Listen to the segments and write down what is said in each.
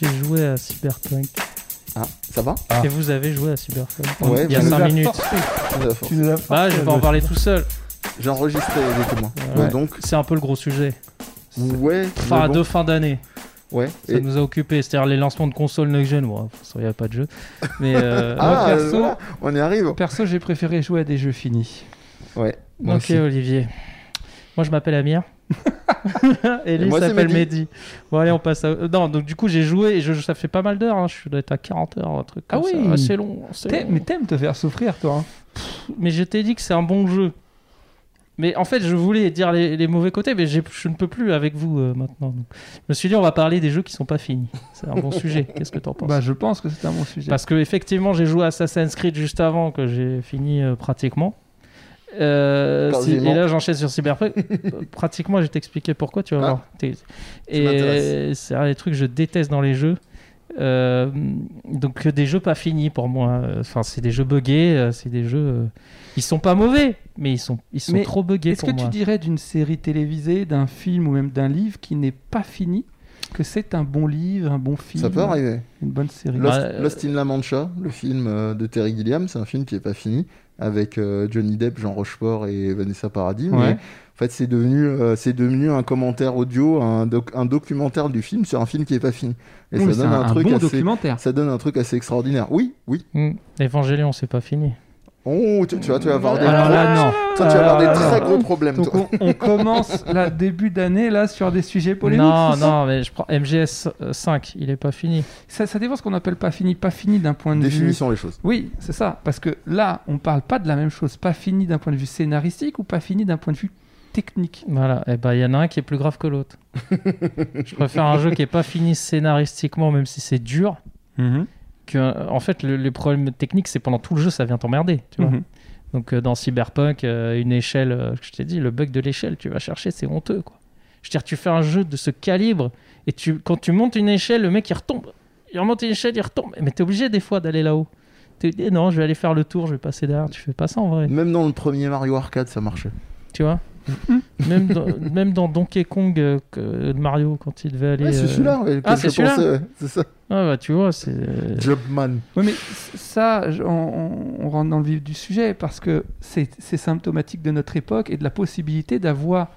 J'ai joué à Cyberpunk. Ah, ça va? Ah. Et vous avez joué à Cyberpunk Ouais, Il y a tu nous 5 as minutes. forcé. Tu nous as forcé. Ah, je vais pas en parler tout seul. J'ai enregistré les témoins. Ouais. Ouais, donc, C'est un peu le gros sujet. ouais. Fin mais bon, de fin d'année. Ouais. Ça Et- nous a occupé. C'est-à-dire les lancements de consoles next-gen. Bon, de toute façon, il n'y a pas de jeu. Mais. euh, Ah, Moi, perso- voilà, on y arrive. Perso, j'ai préféré jouer à des jeux finis. Ouais. Moi ok, aussi. Olivier. Moi, je m'appelle Amir. et Et s'appelle Mehdi. Mehdi. Bon, allez, on passe à. euh, Non, donc du coup, j'ai joué et je... ça fait pas mal d'heures. hein. Je dois être à 40 heures, un truc Ah comme oui. ça. C'est long. Mais t'aimes te faire souffrir, toi. hein. Mais je t'ai dit que c'est un bon jeu. Mais en fait, je voulais dire les, les mauvais côtés, mais je ne peux plus avec vous euh, maintenant. Donc, je me suis dit, on va parler des jeux qui sont pas finis. C'est un bon sujet. Qu'est-ce que t'en penses? Bah, je pense que c'est un bon sujet. Parce que effectivement, j'ai joué à Assassin's Creed juste avant que j'ai fini euh, pratiquement. Euh, si- et là, j'enchaîne sur Cyberpunk. Pratiquement, je vais t'expliquer pourquoi. Tu vas Ah. voir. Et c'est un des trucs que je déteste dans les jeux. Euh, donc des jeux pas finis pour moi. Enfin, c'est des jeux buggés. euh, C'est des jeux. Ils sont pas mauvais, mais ils sont ils sont Mais trop buggés Est-ce pour que tu dirais d'une série télévisée, d'un film ou même d'un livre qui n'est pas fini que c'est un bon livre, un bon film, Ça peut arriver. une bonne série? Lost- Lost, euh, Lost in La Mancha, le film de Terry Gilliam, c'est un film qui est pas fini avec euh, Johnny Depp, Jean Rochefort et Vanessa Paradis. Mais en fait, c'est devenu, euh, c'est devenu un commentaire audio, un, doc- un documentaire du film sur un film qui est pas fini. Et Oui, ça c'est donne un, un, truc bon assez, documentaire. ça donne un truc assez extraordinaire. Oui, oui. Hmm. Évangélion, c'est pas fini. Oh, tu, tu vas, tu vas avoir des, Alors gros- là, non. toi, tu vas avoir des là, très gros problèmes. Donc toi. on, on commence la début d'année là sur des sujets polémiques. non, non, mais je prends MGS 5, il est pas fini. Ça, ça dépend ce qu'on appelle pas fini, pas fini d'un point de vue. Définissons les choses. Oui, c'est ça. Parce que là, on parle pas de la même chose. Pas fini d'un point de vue scénaristique ou pas fini d'un point de vue technique. Voilà, et ben il y en a un qui est plus grave que l'autre. je préfère un jeu qui est pas fini scénaristiquement, même si c'est dur. Que, euh, en fait, le, les problèmes techniques, c'est pendant tout le jeu, ça vient t'emmerder. Tu vois. Mhm. Donc euh, dans Cyberpunk, euh, une échelle, euh, je t'ai dit, le bug de l'échelle, tu vas chercher, c'est honteux. Quoi. Je veux dire, tu fais un jeu de ce calibre et tu, quand tu montes une échelle, le mec il retombe. Il remonte une échelle, il retombe. Mais t'es obligé des fois d'aller là-haut. Tu dis non, je vais aller faire le tour, je vais passer derrière. Tu fais pas ça en vrai. Même dans le premier Mario Arcade, ça marchait. Tu vois? même, dans, même dans Donkey Kong euh, que Mario, quand il devait aller. Ouais, c'est euh, celui-là ouais, Ah, c'est celui-là ouais, C'est ça. Ah bah tu vois, c'est. Jobman. Oui, mais ça, on, rentre dans le vif du sujet parce que c'est symptomatique de notre époque et de la possibilité d'avoir,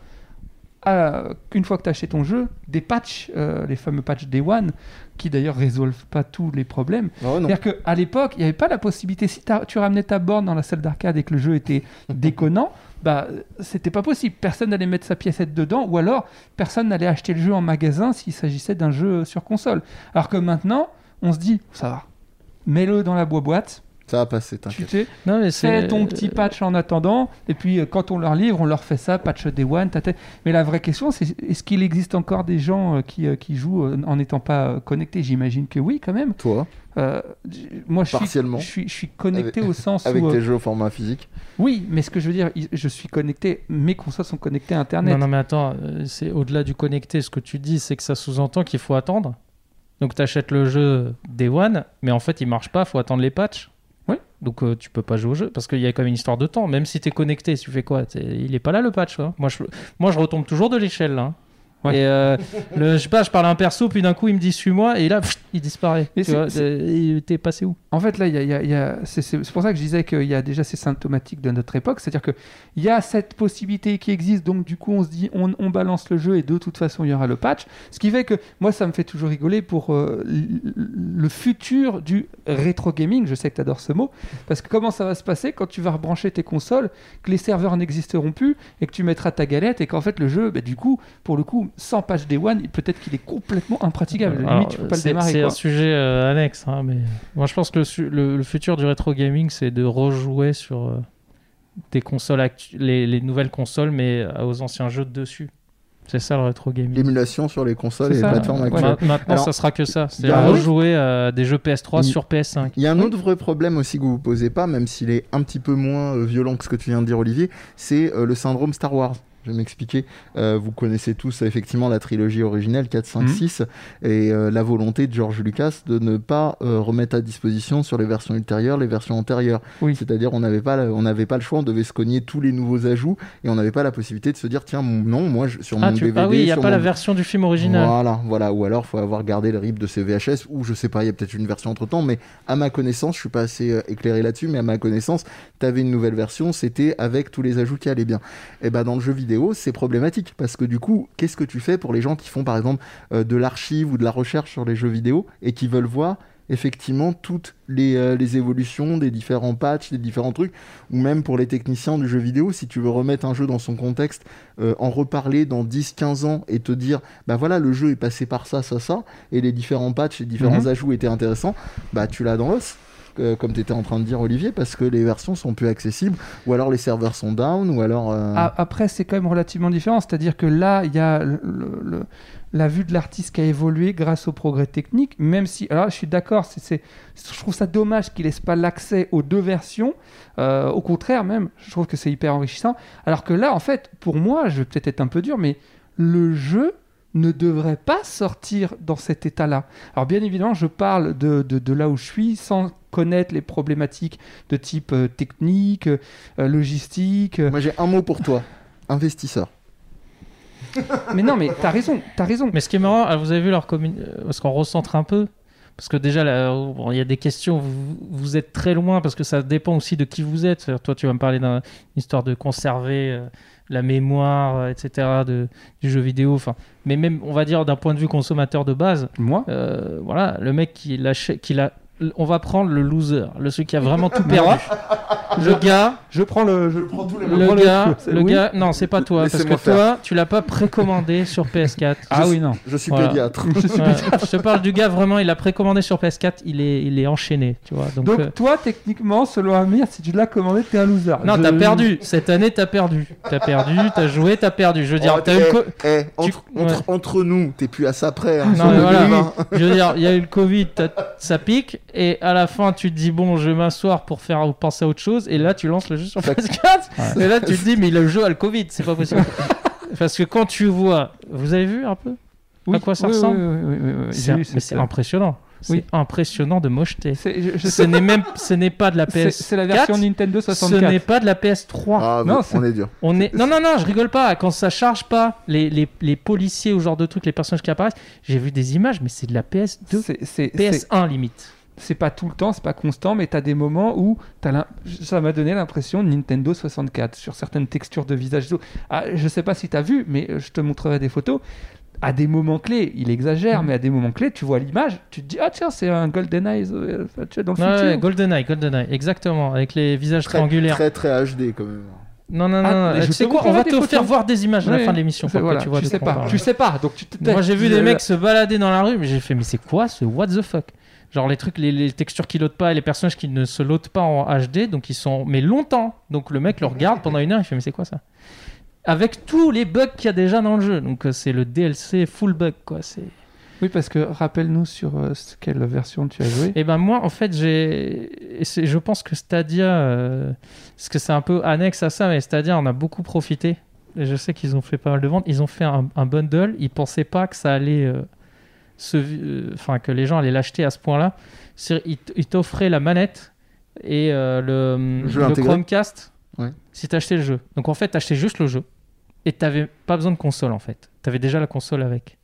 euh, une fois que tu as acheté ton jeu, des patchs, euh, les fameux patchs Day One, qui d'ailleurs résolvent pas tous les problèmes. Oh, non. C'est-à-dire qu'à l'époque, il n'y avait pas la possibilité, si tu ramenais ta borne dans la salle d'arcade et que le jeu était déconnant, bah, c'était pas possible. Personne n'allait mettre sa piécette dedans, ou alors personne n'allait acheter le jeu en magasin s'il s'agissait d'un jeu sur console. Alors que maintenant, on se dit, ça va, mets-le dans la boîte, Ça va passer, tu t'inquiète. sais, Non mais fais c'est. ton petit patch en attendant, et puis euh, quand on leur livre, on leur fait ça, patch day one, tata. Mais la vraie question, c'est est-ce qu'il existe encore des gens euh, qui, euh, qui jouent euh, en n'étant pas euh, connectés? J'imagine que oui, quand même. Toi, Euh, moi, je suis, Partiellement. je suis, je suis connecté au sens avec où. euh, tes jeux au format physique. Oui, mais ce que je veux dire, il- je suis connecté, mes consoles sont connectées à Internet. Non, non, mais attends, euh, c'est au-delà du connecté. Ce que tu dis, c'est que ça sous-entend qu'il faut attendre. Donc, tu achètes le jeu Day One, mais en fait, il marche pas, faut attendre les patchs. Oui. Donc, euh, tu peux pas jouer au jeu parce qu'il y a quand même une histoire de temps. Même si tu es connecté, tu fais quoi Il est pas là le patch. hein. Moi, je... Moi, je retombe toujours de l'échelle là. hein. Ouais. Et euh, le, je sais pas, je parle à un perso, puis d'un coup il me dit suis-moi, et là il disparaît. Tu vois, c'est- euh, T'es passé où? En fait, là, y a, y a- y a- c'est pour ça que je disais qu'il y a déjà ces symptomatiques de notre époque. C'est-à-dire qu'il y a cette possibilité qui existe, donc du coup, on se dit, on, on balance le jeu et de toute façon, il y aura le patch. Ce qui fait que moi, ça me fait toujours rigoler pour euh, le futur du rétro gaming. Je sais que tu adores ce mot. Parce que comment ça va se passer quand tu vas rebrancher tes consoles, que les serveurs n'existeront plus et que tu mettras ta galette et qu'en fait, le jeu, bah, du coup, pour le coup, sans patch Day One, peut-être qu'il est complètement impraticable. Alors, Limite, tu peux pas le c'est- démarrer. C'est un sujet euh, annexe, hein, mais moi je pense que le, su- le- le futur du rétro gaming, c'est de rejouer sur euh, des consoles les, les nouvelles consoles, mais euh, aux anciens jeux de dessus. C'est ça le rétro gaming. L'émulation sur les consoles C'est et les plateformes ouais. actuelles. Ma- maintenant, Alors, ça sera que ça. un- rejouer à des jeux PS3 Il- sur PS5. Il y a un autre vrai problème aussi que vous posez pas, même s'il est un petit peu moins violent que ce que tu viens de dire, Olivier, c'est euh, le syndrome Star Wars. Je vais m'expliquer. Euh, vous connaissez tous effectivement la trilogie originelle 4, 5, Mhm. 6 et euh, la volonté de George Lucas de ne pas euh, remettre à disposition sur les versions ultérieures les versions antérieures. Oui. C'est-à-dire on n'avait pas, la- on n'avait pas le choix, on devait se cogner tous les nouveaux ajouts et on n'avait pas la possibilité de se dire tiens non moi je- sur Ah, mon tu- DVD ah oui, il n'y a pas la version du film original. Voilà, voilà. Ou alors, faut avoir gardé le RIP de ces VHS, ou je sais pas, il y a peut-être une version entre temps, mais à ma connaissance, je suis pas assez euh, éclairé là-dessus, mais à ma connaissance, tu avais une nouvelle version, c'était avec tous les ajouts qui allaient bien. Et ben dans le jeu vidéo, c'est problématique, parce que du coup, qu'est-ce que tu fais pour les gens qui font par exemple euh, de l'archive ou de la recherche sur les jeux vidéo et qui veulent voir effectivement toutes les, euh, les évolutions des différents patchs, des différents trucs, ou même pour les techniciens du jeu vidéo, si tu veux remettre un jeu dans son contexte, euh, en reparler dans 10-15 ans et te dire, bah voilà, le jeu est passé par ça, ça, ça, et les différents patchs, les différents Mhm. ajouts étaient intéressants, bah tu l'as dans l'os. Comme tu étais en train de dire Olivier parce que les versions sont plus accessibles ou alors les serveurs sont down ou alors euh, A- Après, c'est quand même relativement différent. C'est-à-dire que là, il y a la vue de l'artiste qui a évolué grâce au progrès technique, même si. Alors, je suis d'accord, c'est- je trouve ça dommage qu'il laisse pas l'accès aux deux versions. Euh, au contraire, même, je trouve que c'est hyper enrichissant. Alors que là, en fait, pour moi, je vais peut-être être un peu dur, mais le jeu ne devrait pas sortir dans cet état-là. Alors bien évidemment, je parle de, de, de là où je suis sans connaître les problématiques de type euh, technique, euh, logistique, euh, moi j'ai un mot pour toi investisseur Mais non, mais t'as raison, t'as raison. Mais ce qui est marrant, vous avez vu leur commune, parce qu'on recentre un peu. Parce que déjà, là, bon, il y a des questions, vous, vous êtes très loin, parce que ça dépend aussi de qui vous êtes. C'est-à-dire, Toi, tu vas me parler d'une histoire de conserver euh, la mémoire, euh, etc., de, du jeu vidéo. Enfin, mais même, on va dire, d'un point de vue consommateur de base, Moi? euh, voilà, le mec qui l'achète, qui l'a, on va prendre le loser, le celui qui a vraiment tout perdu. le gars, Je prends le. Je prends tous les le gars, le oui. gars, non, c'est pas toi, parce que faire. toi, tu l'as pas précommandé sur PS4. Ah Je- oui, non. je suis Voilà. pédiatre Ouais, je te parle du gars vraiment, il a précommandé sur PS4, il est, il est enchaîné, tu vois. Donc, Donc, euh, toi, techniquement, selon Amir, si tu l'as commandé, t'es un loser. non, Je- t'as perdu. Cette année, t'as perdu. T'as perdu, t'as joué, t'as perdu. Je veux dire, Oh, t'as eu le eh, co- eh, entre, ouais. entre- entre nous, t'es plus à ça près. hein, Non, mais voilà. 2020. Je veux dire, il y a eu le Covid, ça pique, et à la fin, tu te dis, bon, je vais m'asseoir pour faire penser à autre chose, et là, tu lances le jeu sur Ça- PS4, et là, tu te dis, mais le jeu a le Covid, c'est pas possible. Parce que quand tu vois, vous avez vu un peu Oui, à quoi ça oui, ressemble oui, oui, oui, oui, oui, C'est mais c'est impressionnant. C'est Oui. impressionnant de mocheté. C'est je- je Ce sais- n'est même, ce n'est pas de la c'est- PS. c'est la version Nintendo Ce n'est 64. pas de la PS3. Ah, Non, c'est- on est dur. On est... Non, non, non, je rigole pas. Quand ça charge pas, les, les, les policiers ou ce genre de trucs, les personnages qui apparaissent, j'ai vu des images, mais c'est de la PS2, C'est- c'est- c'est- PS1 limite. C'est pas tout le temps, c'est pas constant, mais t'as des moments où ça m'a donné l'impression de Nintendo 64 sur certaines textures de visage. Ah, je sais pas si t'as vu, mais je te montrerai des photos. À des moments clés, il exagère, Mm. mais à des moments clés, tu vois l'image, tu te dis ah tiens c'est un GoldenEye euh, tu dans le futur. ouais, GoldenEye, GoldenEye, exactement, avec les visages Très, triangulaires. très, très HD quand même. Non, non, non, Ah, non. je tu sais quoi, on va te faire voir des images à la fin de l'émission. tu vois tu de sais pas, tu sais pas, donc Moi j'ai vu des mecs se balader dans la rue, mais j'ai fait, mais c'est quoi ce what the fuck? Genre les trucs, les, les textures qui lotent pas et les personnages qui ne se lotent pas en HD, donc ils sont, mais longtemps. Donc le mec le regarde pendant une heure, il fait, mais c'est quoi ça? Avec tous les bugs qu'il y a déjà dans le jeu. Donc euh, c'est le DLC full bug, quoi. C'est. Oui, parce que rappelle-nous sur euh, quelle version tu as joué. Et ben moi, en fait, j'ai, je pense que Stadia, euh, parce que c'est un peu annexe à ça, mais Stadia on a beaucoup profité. Et je sais qu'ils ont fait pas mal de ventes. Ils ont fait un, un bundle. Ils pensaient pas que ça allait, euh, se, enfin que les gens allaient l'acheter à ce point-là. Ils t'offraient la manette et euh, le. Chromecast. Ouais. Si t'achetais le jeu. Donc en fait, t'achetais juste le jeu et t'avais pas besoin de console en fait. T'avais déjà la console avec.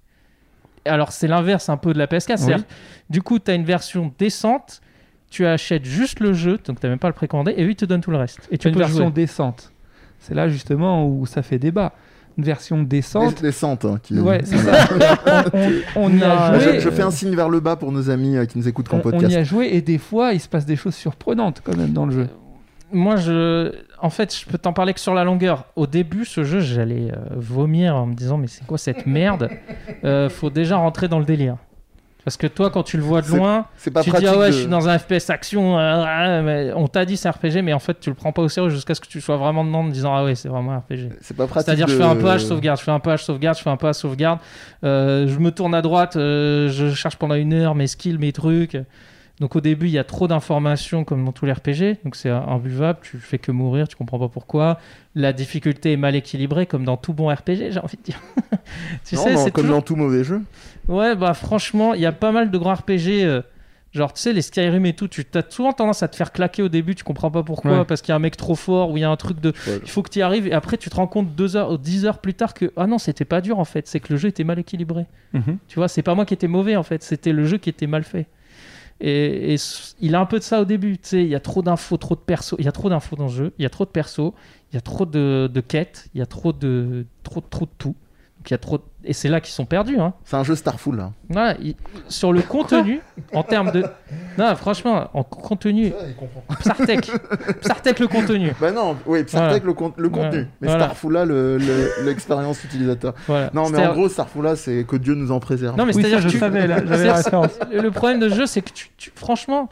Alors c'est l'inverse un peu de la PS4. C'est-à-dire, du coup, tu as une version décente, tu achètes juste le jeu, donc tu n'as même pas le précommandé, et ils te donnent tout le reste. Et Tu tu une peux version jouer. décente. C'est là justement où ça fait débat. Une version décente. Centres, hein, qui... Ouais, c'est ça. on, on y a joué. Je, je fais un signe vers le bas pour nos amis euh, qui nous écoutent qu'en on, on podcast. y a joué et des fois il se passe des choses surprenantes quand même dans le jeu. Moi, je... en fait, je peux t'en parler que sur la longueur. Au début, ce jeu, j'allais euh, vomir en me disant, mais c'est quoi cette merde? Euh, Faut déjà rentrer dans le délire. Parce que toi, quand tu le vois de loin, C'est pas tu te dis, ah ouais, de- je suis dans un FPS action, euh, mais on t'a dit c'est RPG, mais en fait, tu le prends pas au sérieux jusqu'à ce que tu sois vraiment dedans en disant, ah ouais, c'est vraiment un RPG. C'est pas pratique. C'est-à-dire, je fais un pas, je sauvegarde, je fais un pas, je sauvegarde, je fais un pas, je sauvegarde. Euh, je me tourne à droite, euh, je cherche pendant une heure mes skills, mes trucs. Donc au début, il y a trop d'informations comme dans tous les RPG, donc c'est imbuvable, tu fais que mourir, tu comprends pas pourquoi. La difficulté est mal équilibrée comme dans tout bon RPG, j'ai envie de dire. tu Non, sais, non, c'est comme toujours- dans tout mauvais jeu. Ouais, bah franchement, il y a pas mal de grands RPG. euh, genre, tu sais, les Skyrim et tout, tu as souvent tendance à te faire claquer au début, tu comprends pas pourquoi, Ouais. parce qu'il y a un mec trop fort ou il y a un truc de. Ouais. Il faut que tu y arrives et après tu te rends compte deux heures ou dix heures plus tard que ah non, c'était pas dur en fait, c'est que le jeu était mal équilibré. Mhm. Tu vois, c'est pas moi qui étais mauvais en fait, c'était le jeu qui était mal fait. Et, il a un peu de ça au début, tu sais, il y a trop d'infos, trop de persos, il y a trop d'infos dans le jeu, il y a trop de persos, il y a trop de, de quêtes, il y a trop de trop, trop de tout. Donc il y a trop et c'est là qu'ils sont perdus hein. C'est un jeu Starful là. Ouais, il- sur le contenu, en termes de. Non, franchement, en contenu, Psartek. Psartek le contenu. Bah non, oui, Psartek le, con- le contenu. Ouais, Mais voilà. Starful là, le- le- l'expérience utilisateur. Voilà. Non, mais en gros, Starful là, c'est que Dieu nous en préserve. Non, mais Oui, c'est-à-dire je que tu- savais, là. Le le problème de ce jeu, c'est que tu, tu- franchement,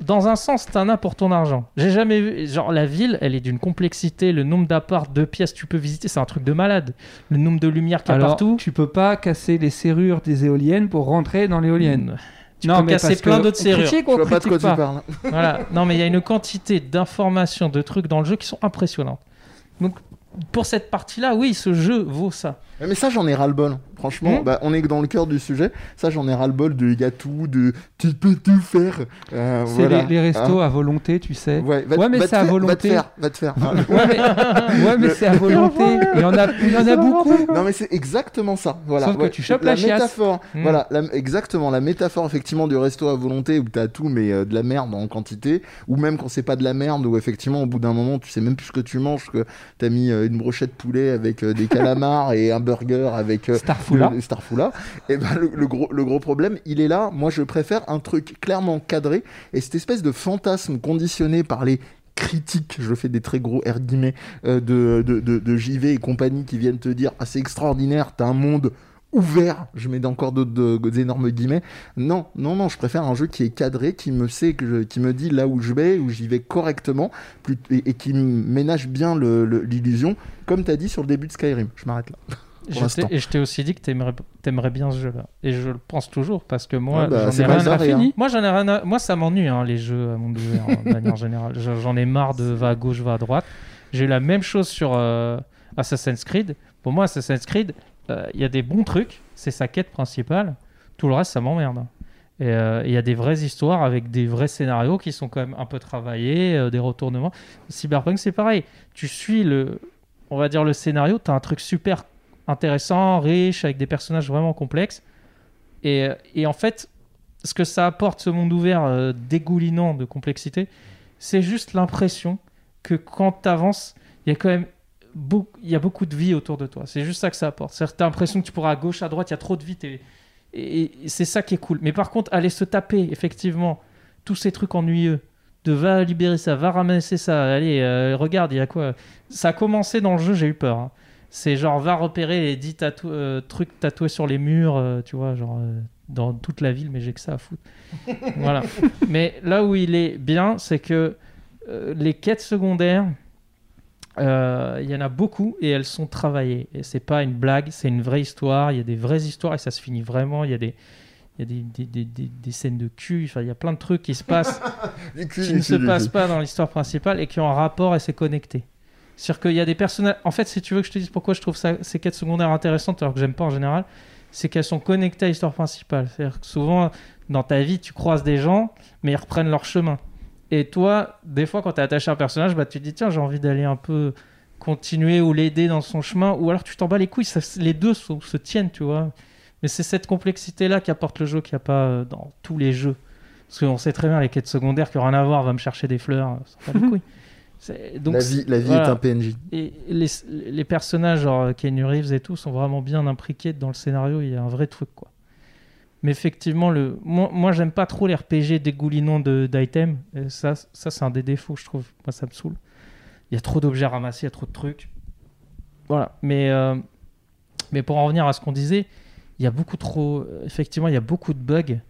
dans un sens, t'en as pour ton argent. J'ai jamais vu. Genre, la ville, elle est d'une complexité. Le nombre d'apparts, de pièces que tu peux visiter, c'est un truc de malade. Le nombre de lumières qu'il y a Alors, partout. tu peux pas casser les serrures des éoliennes pour rentrer dans l'éolienne. Tu non, peux mais casser parce plein que d'autres on serrures. critique ou Je on vois pas de quoi critique tu parles. Voilà. Non, mais il y a une quantité d'informations, de trucs dans le jeu qui sont impressionnantes. Donc, pour cette partie-là, oui, ce jeu vaut ça. Mais ça, j'en ai ras-le-bol. Franchement, Hmm. bah, on est dans le cœur du sujet. Ça, j'en ai ras-le-bol de il y a tout, de tu peux tout faire. Euh, C'est voilà. les, les restos Hein à volonté, tu sais. Ouais, va, Ouais, mais c'est à faire- Va te volonté. faire, va te faire. hein. Ouais, mais, ouais, mais c'est à volonté. Il y en a, il y en a beaucoup. non, mais c'est exactement ça. Voilà. Sauf que tu chopes la, la métaphore. Hmm. Voilà, la- exactement. La métaphore, effectivement, du resto à volonté où t'as tout, mais euh, de la merde en quantité. Ou même quand c'est pas de la merde, où effectivement, au bout d'un moment, tu sais même plus ce que tu manges, que t'as mis euh, une brochette poulet avec des calamars et un burger avec. euh, Starfoula. le- Starfoula. Et ben le, le gros, le gros problème, il est là. Moi, je préfère un truc clairement cadré et cette espèce de fantasme conditionné par les critiques, je fais des très gros R guillemets, euh, de, de, de, de JV et compagnie qui viennent te dire Ah, c'est extraordinaire, t'as un monde ouvert, je mets encore d'autres d'énormes guillemets. Non, non, non, je préfère un jeu qui est cadré, qui me sait, que je- qui me dit là où je vais, où j'y vais correctement, plus- et, et qui ménage bien l'illusion, comme t'as dit sur le début de Skyrim. Je m'arrête là. Et je t'ai aussi dit que t'aimerais, t'aimerais bien ce jeu-là. Et je le pense toujours parce que moi, Ouais, bah, j'en ai rien ça, à rien. fini. Moi, j'en ai rien à- Moi, ça m'ennuie, hein, les jeux à monde ouvert, hein, de manière générale. J'en ai marre de va à gauche, va à droite. J'ai eu la même chose sur euh, Assassin's Creed. Pour moi, Assassin's Creed, euh, il y a des bons trucs, c'est sa quête principale. Tout le reste, ça m'emmerde. Et euh, il y a des vraies histoires avec des vrais scénarios qui sont quand même un peu travaillés, euh, des retournements. Cyberpunk, c'est pareil. Tu suis le, on va dire le scénario, tu as un truc super intéressant, riche, avec des personnages vraiment complexes. Et, en fait, ce que ça apporte, ce monde ouvert euh, dégoulinant de complexité, c'est juste l'impression que quand tu avances, il y a quand même beau- il y a beaucoup de vie autour de toi. C'est juste ça que ça apporte. C'est-à-dire que tu as l'impression que tu pourras à gauche, à droite, il y a trop de vie. et c'est ça qui est cool. Mais par contre, aller se taper, effectivement, tous ces trucs ennuyeux, de va libérer ça, va ramasser ça, allez, euh, regarde, il y a quoi? Ça a commencé dans le jeu, j'ai eu peur. hein. C'est genre, va repérer les 10 tatou- euh, trucs tatoués sur les murs, euh, tu vois, genre euh, dans toute la ville, mais j'ai que ça à foutre. voilà. Mais là où il est bien, c'est que les quêtes secondaires, il y en a beaucoup et elles sont travaillées. Et c'est pas une blague, c'est une vraie histoire. Il y a des vraies histoires et ça se finit vraiment. Il y a des, il y a des, des, des, des- scènes de cul. Enfin, il y a plein de trucs qui se passent cul, qui ne cul, se passent pas dans l'histoire principale et qui ont un rapport et c'est connecté. C'est-à-dire qu'il y a des personnages. En fait, si tu veux que je te dise pourquoi je trouve ça, ces quêtes secondaires intéressantes, alors que j'aime pas en général, c'est qu'elles sont connectées à l'histoire principale. C'est-à-dire que souvent, dans ta vie, tu croises des gens, mais ils reprennent leur chemin. Et toi, des fois, quand tu es attaché à un personnage, bah, tu te dis, tiens, j'ai envie d'aller un peu continuer ou l'aider dans son chemin, ou alors tu t'en bats les couilles, ça- les deux se, se tiennent, tu vois. Mais c'est cette complexité-là qui apporte le jeu qu'il n'y a pas euh, dans tous les jeux. Parce qu'on sait très bien, les quêtes secondaires qui n'ont rien à voir, va me chercher des fleurs, euh, ça bat les couilles. Donc, la vie, la vie voilà. est un PNJ. et les, les personnages, genre Kenny Reeves et tout, sont vraiment bien impliqués dans le scénario. Il y a un vrai truc, quoi. Mais effectivement, le... moi, moi j'aime pas trop les RPG dégoulinants de- d'items. Ça, ça c'est un des défauts, je trouve. Moi, ça me saoule. Il y a trop d'objets à ramasser, il y a trop de trucs. Voilà. Mais, euh, mais pour en revenir à ce qu'on disait, il y a beaucoup trop. Effectivement, il y a beaucoup de bugs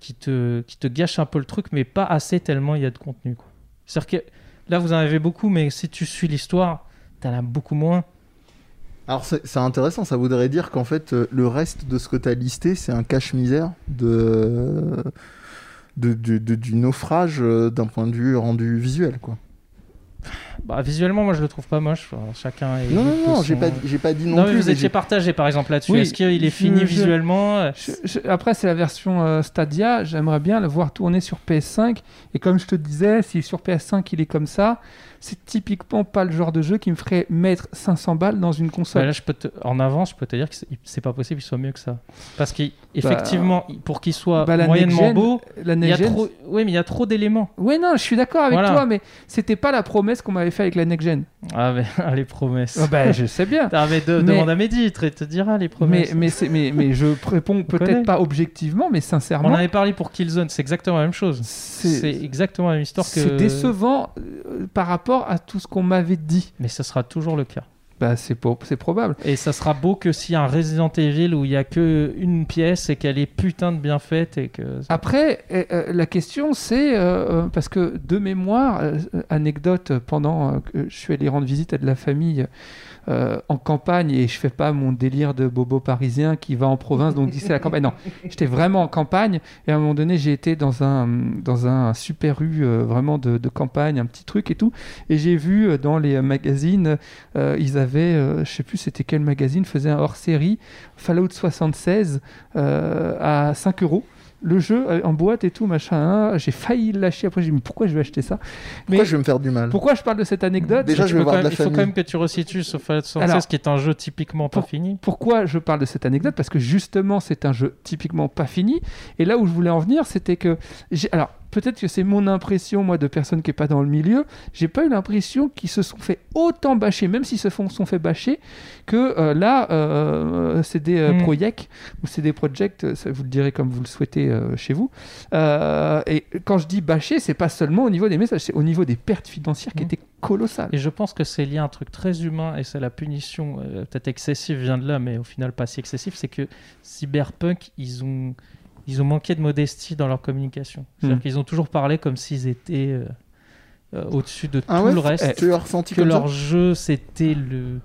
qui te, qui te gâchent un peu le truc, mais pas assez tellement il y a de contenu. quoi. C'est-à-dire que là, vous en avez beaucoup, mais si tu suis l'histoire, t'en as beaucoup moins. Alors c'est intéressant, ça voudrait dire qu'en fait euh, le reste de ce que tu as listé c'est un cache-misère de de, de- de- du naufrage euh, d'un point de vue rendu visuel, quoi. Bah, visuellement, moi je le trouve pas moche. Chacun est. Non, non, non, j'ai son- pas, j'ai pas dit non, Non, mais plus. vous étiez partagé par exemple là-dessus. Oui, Est-ce qu'il est fini je- visuellement euh, Je- je- après, c'est la version euh, Stadia. J'aimerais bien le voir tourner sur PS5. Et comme je te disais, si sur PS5 il est comme ça, c'est typiquement pas le genre de jeu qui me ferait mettre 500 balles dans une bah, console. là, je peux te- En avance, je peux te dire que c'est- pas possible qu'il soit mieux que ça. Parce qu'effectivement, pour qu'il soit bah, moyennement beau, la il y a trop. Oui, mais il y a trop d'éléments. Oui, non, je suis d'accord avec Voilà. toi, mais c'était pas la promesse qu'on m'avait fait avec la next gen. Ah, mais les promesses. Ah bah, je sais bien. Ah, mais de- Mais- demande à Mehdi, il te, te dira les promesses. mais, c'est- mais, mais je réponds peut-être pas objectivement, mais On sincèrement, avait parlé pour Killzone, c'est exactement la même chose. c'est exactement la même histoire que. c'est décevant euh, par rapport à tout ce qu'on m'avait dit. Mais ça sera toujours le cas. Bah, c'est probable. Et ça sera beau que a un Resident Evil où il y a que une pièce et qu'elle est putain de bien faite et que. Après, euh, euh, la question c'est, euh, parce que de mémoire, euh, anecdote, pendant que je suis allé rendre visite à de la famille euh, en campagne et je fais pas mon délire de bobo parisien qui va en province, donc c'est la campagne. Non, j'étais vraiment en campagne et à un moment donné, j'ai été dans un, dans un super rue euh, vraiment de, de campagne, un petit truc et tout. Et j'ai vu euh, dans les magazines, euh, ils avaient, je sais plus c'était quel magazine, faisait un hors série Fallout 76 euh, à 5 euros. Le jeu en boîte et tout, machin. hein. J'ai failli le lâcher. Après, j'ai dit, mais pourquoi je vais acheter ça? Pourquoi Mais je vais me faire du mal? pourquoi je parle de cette anecdote? Déjà, je vais voir quand de même- la il faut famille. quand même que tu resitues 76 Alors, qui est un jeu typiquement pas pour- fini. Pourquoi je parle de cette anecdote? Parce que justement, c'est un jeu typiquement pas fini. Et là où je voulais en venir, c'était que. j'ai- Alors, peut-être que c'est mon impression, moi, de personne qui n'est pas dans le milieu. J'ai pas eu l'impression qu'ils se sont fait autant bâcher, même s'ils se font, sont fait bâcher, que euh, là, euh, c'est des euh, Mm. projects ou c'est des projects, ça, vous le direz comme vous le souhaitez euh, chez vous. Euh, et quand je dis bâcher, c'est pas seulement au niveau des messages, c'est au niveau des pertes financières qui Mm. étaient colossales. Et je pense que c'est lié à un truc très humain et c'est la punition, euh, peut-être excessive vient de là, mais au final pas si excessif, c'est que Cyberpunk, ils ont, ils ont manqué de modestie dans leur communication. C'est-à-dire Mm. qu'ils ont toujours parlé comme s'ils étaient euh, euh, au-dessus de Ah tout ouais le reste. Tu as ressenti que comme leur ça jeu, c'était le...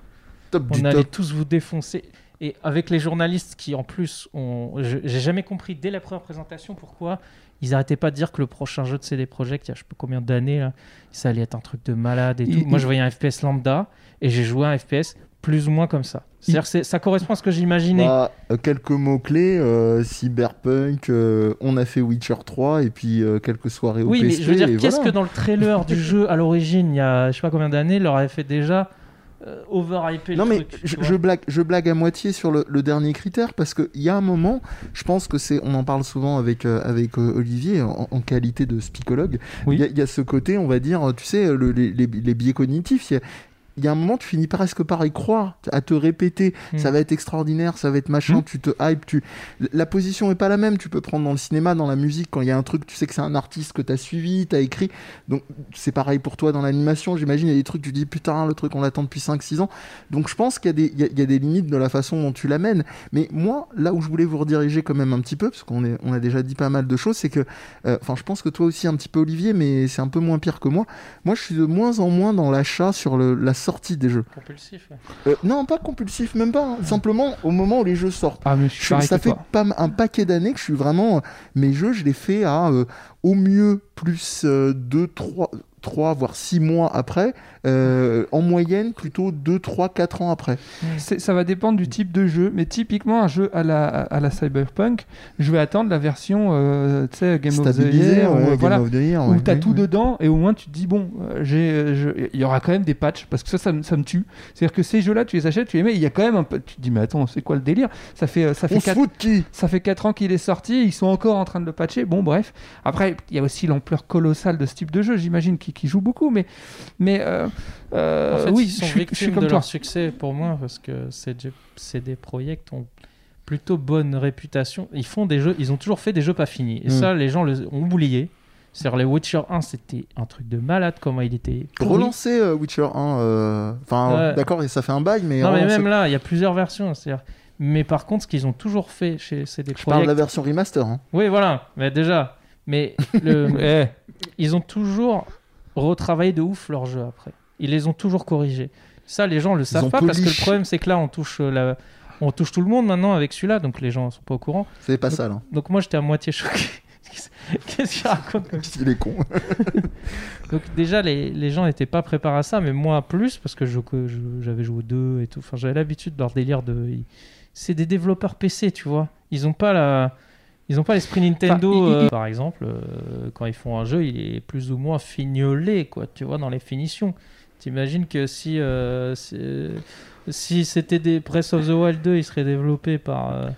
Top On du allait top. tous vous défoncer. Et avec les journalistes qui, en plus, ont... j'ai jamais compris dès la première présentation pourquoi ils arrêtaient pas de dire que le prochain jeu de CD Projekt, il y a je sais pas combien d'années, ça allait être un truc de malade et Il- tout. Moi, je voyais un FPS lambda et j'ai joué à un FPS plus ou moins comme ça. C'est-à-dire ça correspond à ce que j'imaginais. Bah, euh, quelques mots-clés, euh, Cyberpunk, euh, on a fait Witcher 3 et puis euh, quelques soirées au oui, mais je veux dire, qu'est-ce voilà. que dans le trailer du jeu à l'origine, il y a je sais pas combien d'années, leur avait fait déjà overhyper Non le mais truc, je, je blague, je blague à moitié sur le, le dernier critère parce qu'il y a un moment, je pense que c'est, on en parle souvent avec, euh, avec euh, Olivier en, en qualité de psychologue, il Oui. y, y a ce côté, on va dire, tu sais, le- les, biais cognitifs. il il y a un moment, tu finis presque par y croire, à te répéter, Hmm. ça va être extraordinaire, ça va être machin, Hmm. tu te hype, tu... la position est pas la même, tu peux prendre dans le cinéma, dans la musique, quand il y a un truc, tu sais que c'est un artiste que tu as suivi, tu as écrit, donc c'est pareil pour toi dans l'animation, j'imagine, il y a des trucs, tu dis putain, le truc on l'attend depuis 5-6 ans, donc je pense qu'il y, a des- il y a- y a des limites de la façon dont tu l'amènes, mais moi, là où je voulais vous rediriger quand même un petit peu, parce qu'on est- on a déjà dit pas mal de choses, c'est que, euh, enfin je pense que toi aussi un petit peu Olivier, mais c'est un peu moins pire que moi, moi je suis de moins en moins dans l'achat sur le- la sortie des jeux. Compulsif. ouais. Euh, non, pas compulsif, même pas. hein. Simplement au moment où les jeux sortent. Ah, mais je Je- suis pareil ça fait pas un paquet d'années que je suis vraiment. Mes jeux, je les fais à euh, au mieux plus 2, 3, 3, voire 6 mois après. euh, en moyenne, plutôt 2, 3, 4 ans après. Ça va dépendre du type de jeu, mais typiquement un jeu à la, à la Cyberpunk, je vais attendre la version euh, tu sais, Game of the Year, ouais, ou, Game voilà, of the Year, où t'as ouais, tout dedans et au moins tu te dis bon, euh, euh, il y aura quand même des patchs parce que ça, ça, me- ça me tue. C'est-à-dire que ces jeux-là, tu les achètes, tu les mets, il y a quand même un peu. Tu te dis mais attends, c'est quoi le délire? Ça fait euh, ça fait On se quatre- fout de qui? ça fait 4 ans qu'il est sorti, ils sont encore en train de le patcher. Bon, bref. Après, il y a aussi l'ampleur colossale de ce type de jeu, j'imagine, qui, qui joue beaucoup. Mais, mais euh, euh, En fait, oui, ils sont je victimes suis comme de toi. leur succès pour moi parce que CD CD Projekt ont plutôt bonne réputation. Ils font des jeux, ils ont toujours fait des jeux pas finis. Et Mm. ça, les gens le, ont oublié. C'est-à-dire, les Witcher 1, c'était un truc de malade, comment il était. pourri. Relancer euh, Witcher 1. euh, Enfin, Ouais. d'accord, et ça fait un bail, mais. Non, mais même là, il y a plusieurs versions. C'est-à-dire... Mais par contre, ce qu'ils ont toujours fait chez CD Je parle de Projekt. la version remaster. hein. Oui, voilà, mais déjà. Mais le... Ils ont toujours retravaillé de ouf leurs jeux après. Ils les ont toujours corrigés. Ça, les gens le savent pas parce que le problème, c'est que là, on touche, euh, la... on touche tout le monde maintenant avec celui-là, donc les gens sont pas au courant. C'est pas ça, là. Donc moi, j'étais à moitié choqué Qu'est-ce qu'il raconte comme Il est con. Donc déjà, les, les gens n'étaient pas préparés à ça, mais moi plus, parce que je- que je- j'avais joué au 2 et tout. Enfin, j'avais l'habitude de leur délire de... C'est des développeurs PC, tu vois. Ils ont pas la... Ils ont pas l'esprit Nintendo, Enfin, ils- euh, par exemple. euh, quand ils font un jeu, il est plus ou moins fignolé, quoi, tu vois, dans les finitions. T'imagines que si, euh, si, c'était des Breath of the Wild 2, il serait développé par,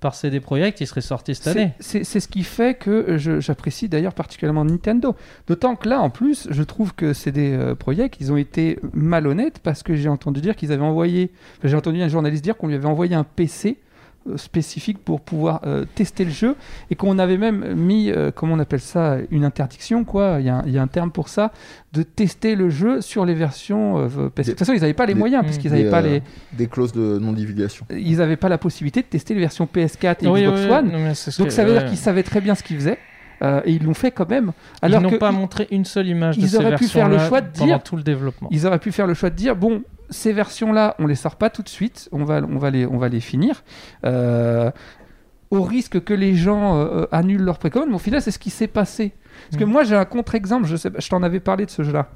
par CD Projekt, il serait sorti cette année. C'est ce qui fait que j'apprécie d'ailleurs particulièrement Nintendo. D'autant que là, en plus, je trouve que euh, projets ils ont été malhonnêtes parce que j'ai entendu dire qu'ils avaient envoyé, j'ai entendu un journaliste dire qu'on lui avait envoyé un PC spécifique pour pouvoir euh, tester le jeu et qu'on avait même mis, euh, comment on appelle ça, une interdiction, quoi, il y, a un- il y a un terme pour ça, de tester le jeu sur les versions euh, PC. De toute façon, ils n'avaient pas les Des- moyens parce qu'ils n'avaient pas euh, les... Des clauses de non-divulgation. Ils n'avaient pas la possibilité de tester les versions PS4 et Oui, Xbox oui, oui. One. Non, Donc que- ça veut dire qu'ils savaient très bien ce qu'ils faisaient. euh, et ils l'ont fait quand même. Ils Alors n'ont que pas ils- montré une seule image de ils ces auraient pu faire le choix de pendant dire- tout le développement. ils auraient pu faire le choix de dire bon, ces versions-là, on les sort pas tout de suite, on va, on va, les, on va les finir. euh, au risque que les gens euh, euh, annulent leur précommande, mais au final, c'est ce qui s'est passé. Parce que Mm. moi, j'ai un contre-exemple, je, sais, pas- je t'en avais parlé de ce jeu-là.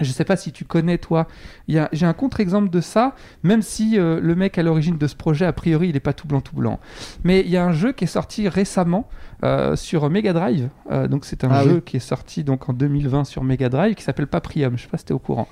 Je sais pas si tu connais, toi. J'ai un contre-exemple de ça, même si euh, le mec à l'origine de ce projet, a priori, il est pas tout blanc, tout blanc. Mais il y a un jeu qui est sorti récemment euh, sur Mega Drive. Donc, c'est un Ah jeu oui. qui est sorti donc, en 2020 sur Mega Drive qui s'appelle Paprium. Je sais pas si tu es au courant.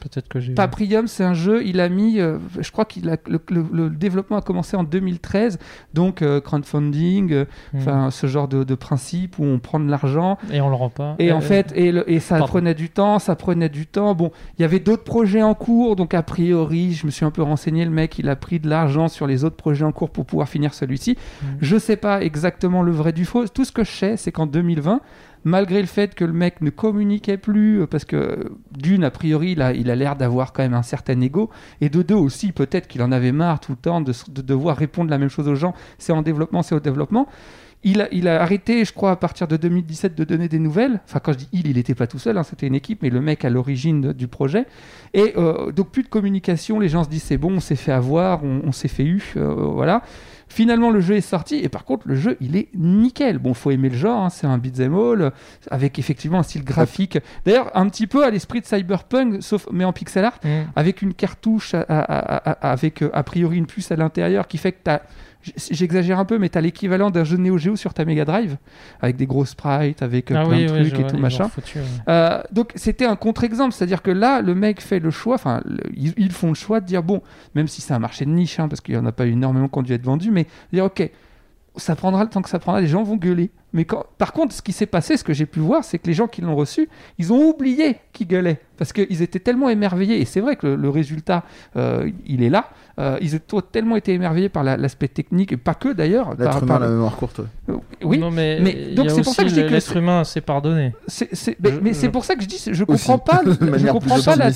Peut-être que j'ai. Paprium, c'est un jeu, il a mis, euh, je crois que le, le- le développement a commencé en 2013, donc euh, crowdfunding, euh, Hmm. enfin ce genre de, de principe où on prend de l'argent. Et on le rend pas. Et en fait, et, le- et ça pardon. prenait du temps, ça prenait du temps. Bon, il y avait d'autres projets en cours, donc a priori, je me suis un peu renseigné, le mec, il a pris de l'argent sur les autres projets en cours pour pouvoir finir celui-ci. Mm. Je sais pas exactement le vrai du faux. Tout ce que je sais, c'est qu'en 2020, malgré le fait que le mec ne communiquait plus, euh, parce que euh, d'une, a priori, il a il a l'air d'avoir quand même un certain ego, et de deux aussi, peut-être qu'il en avait marre tout le temps de, devoir répondre la même chose aux gens, c'est en développement, c'est au développement. Il a, arrêté, je crois, à partir de 2017 de donner des nouvelles. Enfin, quand je dis il, il n'était pas tout seul, hein, c'était une équipe, mais le mec à l'origine du projet. Et euh, donc, plus de communication, les gens se disent c'est bon, on s'est fait avoir, on, s'est fait eu, voilà. Finalement, le jeu est sorti, et par contre, le jeu, il est nickel. Bon, faut aimer le genre, hein, c'est un beat'em all, avec effectivement un style graphique. D'ailleurs, un petit peu à l'esprit de Cyberpunk, sauf, mais en pixel art Mm. avec une cartouche à- à- à- à- avec euh, a priori une puce à l'intérieur qui fait que tu as j'exagère un peu mais tu as l'équivalent d'un jeu Neo Geo sur ta Mega Drive avec des gros sprites avec euh, Ah plein oui, de trucs et tout machin ont foutu, ouais. euh, donc c'était un contre-exemple, c'est-à-dire que là, le mec fait le choix, enfin, ils font le choix de dire bon, même si c'est un marché de niche, hein, parce qu'il n'y en a pas énormément qui ont dû être vendus, mais dire ok, ça prendra le temps que ça prendra, les gens vont gueuler. Mais quand... par contre, ce qui s'est passé, ce que j'ai pu voir, c'est que les gens qui l'ont reçu, ils ont oublié qu'ils gueulaient, parce qu'ils étaient tellement émerveillés, et c'est vrai que le, le résultat, euh, il est là, Euh, ils ont tellement été émerveillés par la- l'aspect technique, et pas que d'ailleurs. L'être humain par a la mémoire courte. Euh, Oui, Non, mais, donc c'est pour ça que je dis que l'être humain, c'est pardonné. mais, c'est pour ça que je dis, je comprends Aussi, pas, je comprends pas la,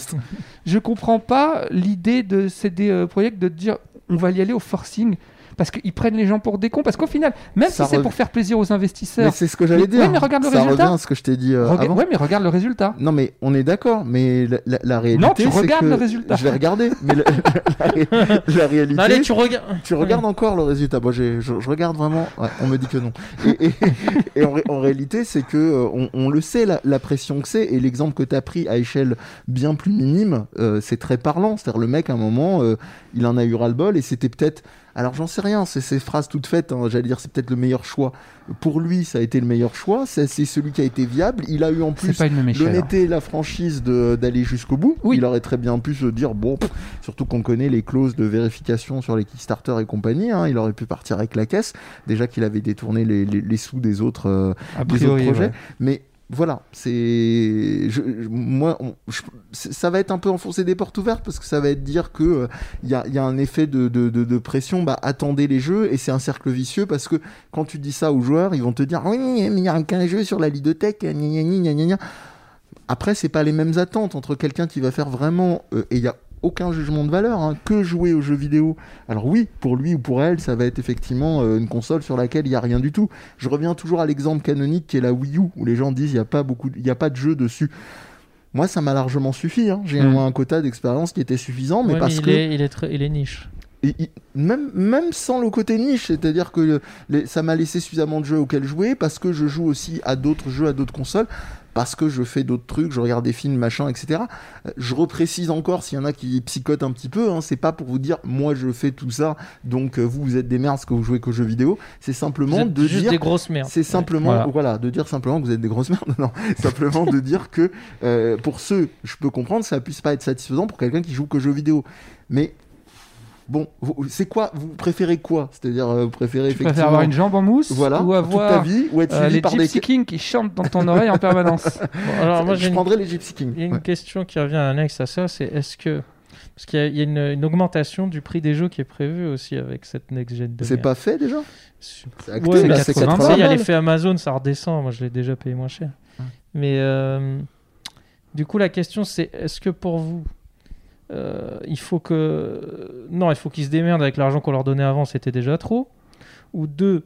je comprends pas l'idée de CD euh, Projekt de dire on va y aller au forcing parce qu'ils prennent les gens pour des cons parce qu'au final même Ça si c'est rev- pour faire plaisir aux Mais investisseurs c'est ce que j'allais Mais- dire. ouais, mais regarde le ça résultat. revient à ce que je t'ai dit euh, rega- avant. ouais mais regarde le résultat Non, mais on est d'accord, mais la, la- la réalité. Non, tu regardes que- le résultat. Je vais regarder, mais la, la ré- la réalité. Allez, tu regardes. Tu regardes encore le résultat. Moi, je, je regarde vraiment. Ouais, on me dit que non. Et, et- et en, ré- en réalité, c'est que euh, on, on le sait la, la pression que c'est. Et l'exemple que tu as pris à échelle bien plus minime, euh, c'est très parlant. C'est-à-dire le mec, à un moment, euh, il en a eu ras le bol et c'était peut-être. Alors j'en sais rien. C'est ces phrases toutes faites. hein, J'allais dire, c'est peut-être le meilleur choix. Pour lui, ça a été le meilleur choix. C'est celui qui a été viable. Il a eu en plus l'honnêteté et la franchise de- d'aller jusqu'au bout. Oui. Il aurait très bien pu se dire, bon, surtout qu'on connaît les clauses de vérification sur les Kickstarter et compagnie, hein, il aurait pu partir avec la caisse, déjà qu'il avait détourné les, les- les sous des autres, euh, des autres projets. ouais. Mais voilà, c'est. Moi, ça va être un peu enfoncer des portes ouvertes parce que ça va être dire que euh, il y, a, il y a un effet de, de- de- pression, bah attendez les jeux et c'est un cercle vicieux parce que quand tu dis ça aux joueurs, ils vont te dire oui, mais il n'y a qu'un jeu sur la ludothèque, gna gna gna gna gna. Après, c'est pas les mêmes attentes entre quelqu'un qui va faire vraiment euh, et y aucun jugement de valeur, hein, que jouer aux jeux vidéo? Alors oui, pour lui ou pour elle, ça va être effectivement euh, une console sur laquelle il n'y a rien du tout. Je reviens toujours à l'exemple canonique qui est la Wii U, où les gens disent il n'y a pas beaucoup, il y a pas de jeu dessus. Moi, ça m'a largement suffi. hein. J'ai Mm. un quota d'expérience qui était suffisant, mais Ouais, parce il, que est, il, est très- il est niche. et- et- même, même sans le côté niche, c'est-à-dire que le- les- ça m'a laissé suffisamment de jeux auxquels jouer parce que je joue aussi à d'autres jeux, à d'autres consoles, parce que je fais d'autres trucs, je regarde des films, machin, etc. Euh, Je reprécise encore s'il y en a qui psychotent un petit peu, hein, c'est pas pour vous dire moi je fais tout ça, donc euh, vous vous êtes des merdes parce que vous jouez qu'aux jeux vidéo, c'est simplement de juste dire des grosses merdes. c'est simplement, Voilà. voilà. de dire simplement que vous êtes des grosses merdes. Non, simplement de dire que euh, pour ceux, je peux comprendre, ça puisse pas être satisfaisant pour quelqu'un qui joue que jeux vidéo. Mais bon, c'est quoi Vous préférez quoi? C'est-à-dire, euh, vous préférez Tu préfères effectivement, avoir une jambe en mousse voilà, ou toute ta avoir vie, ou être euh, les par des. Gypsy Kings qui chantent dans ton oreille en permanence Bon, alors moi je une, prendrais les Gypsy Kings. il y a une ouais. question qui revient annexe à ça, c'est est-ce que parce qu'il y a, il y a une, une augmentation du prix des jeux qui est prévue aussi avec cette next gen de C'est pas fait déjà? C'est- acté, Ouais, là, mais c'est 80 Tu sais, il y a l'effet Amazon, ça redescend. Moi, je l'ai déjà payé moins cher. Ouais. Mais euh, du coup, la question, c'est est-ce que pour vous, euh, il faut que. Non, il faut qu'ils se démerdent avec l'argent qu'on leur donnait avant, c'était déjà trop. Ou deux,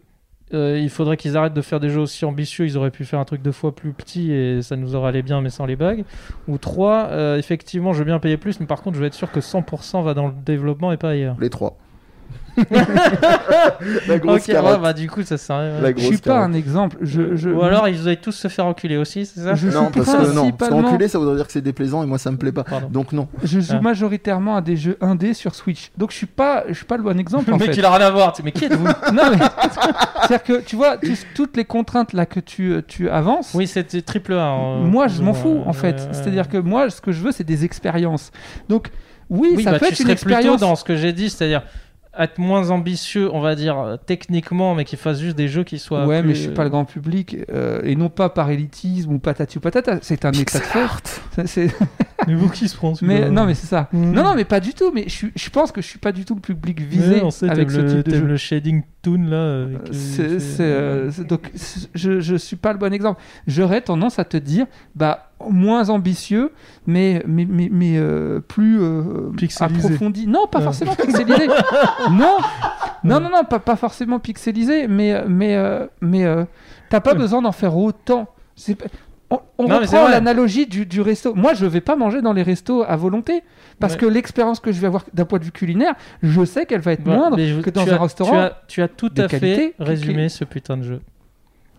euh, il faudrait qu'ils arrêtent de faire des jeux aussi ambitieux. Ils auraient pu faire un truc deux fois plus petit et ça nous aurait allé bien, mais sans les bugs. Ou trois, euh, effectivement, je veux bien payer plus, mais par contre, je veux être sûr que 100% va dans le développement et pas ailleurs. Les trois. La grosse Ok, ouais, bah du coup, ça sert à rien. La Je suis pas carotte. un exemple. Je, je- Ou alors, ils allaient tous se faire enculer aussi, c'est ça je Non, parce que non, parce qu'enculé, ça voudrait dire que c'est déplaisant et moi ça me plaît pas. Pardon. Donc non. je joue Ah. majoritairement à des jeux indés sur Switch. Donc je suis pas, je suis pas le bon exemple Le en mec, fait. il a rien à voir. Mais qui êtes-vous Non mais c'est-à-dire que tu vois toutes les contraintes là que tu, tu avances. Oui, c'était triple A. hein, moi je m'en fous en fait. C'est-à-dire que moi ce que je veux c'est des expériences. Donc oui, Oui, ça bah, peut tu être une serais plutôt expérience. dans ce que j'ai dit, c'est-à-dire être moins ambitieux, on va dire, techniquement, mais qu'il fasse juste des jeux qui soient. Ouais, plus- mais je suis pas le grand public euh, et non pas par élitisme ou patati ou patata. C'est un état de fait. Mais vous qui se prend Mais non, mais c'est ça. Mm. Non, non, mais pas du tout. Mais je, pense que je suis pas du tout le public visé avec ce le, type de t'aimes jeu. le shading toon là. euh, C'est- euh, c'est- donc je, je suis pas le bon exemple. J'aurais tendance à te dire, bah moins ambitieux, mais mais mais, mais, euh, plus euh, approfondi. Non, pas Ouais. forcément pixelisé. non, non, non, non, pas, pas forcément pixelisé, mais mais euh, mais euh, t'as pas besoin d'en faire autant. Pas- on, Non, reprend l'analogie du, du resto. Moi, je vais pas manger dans les restos à volonté parce Ouais. que l'expérience que je vais avoir d'un point de vue culinaire, je sais qu'elle va être moindre je- que dans un as- restaurant. Tu as, tu as tout à fait qui- résumé ce putain de jeu.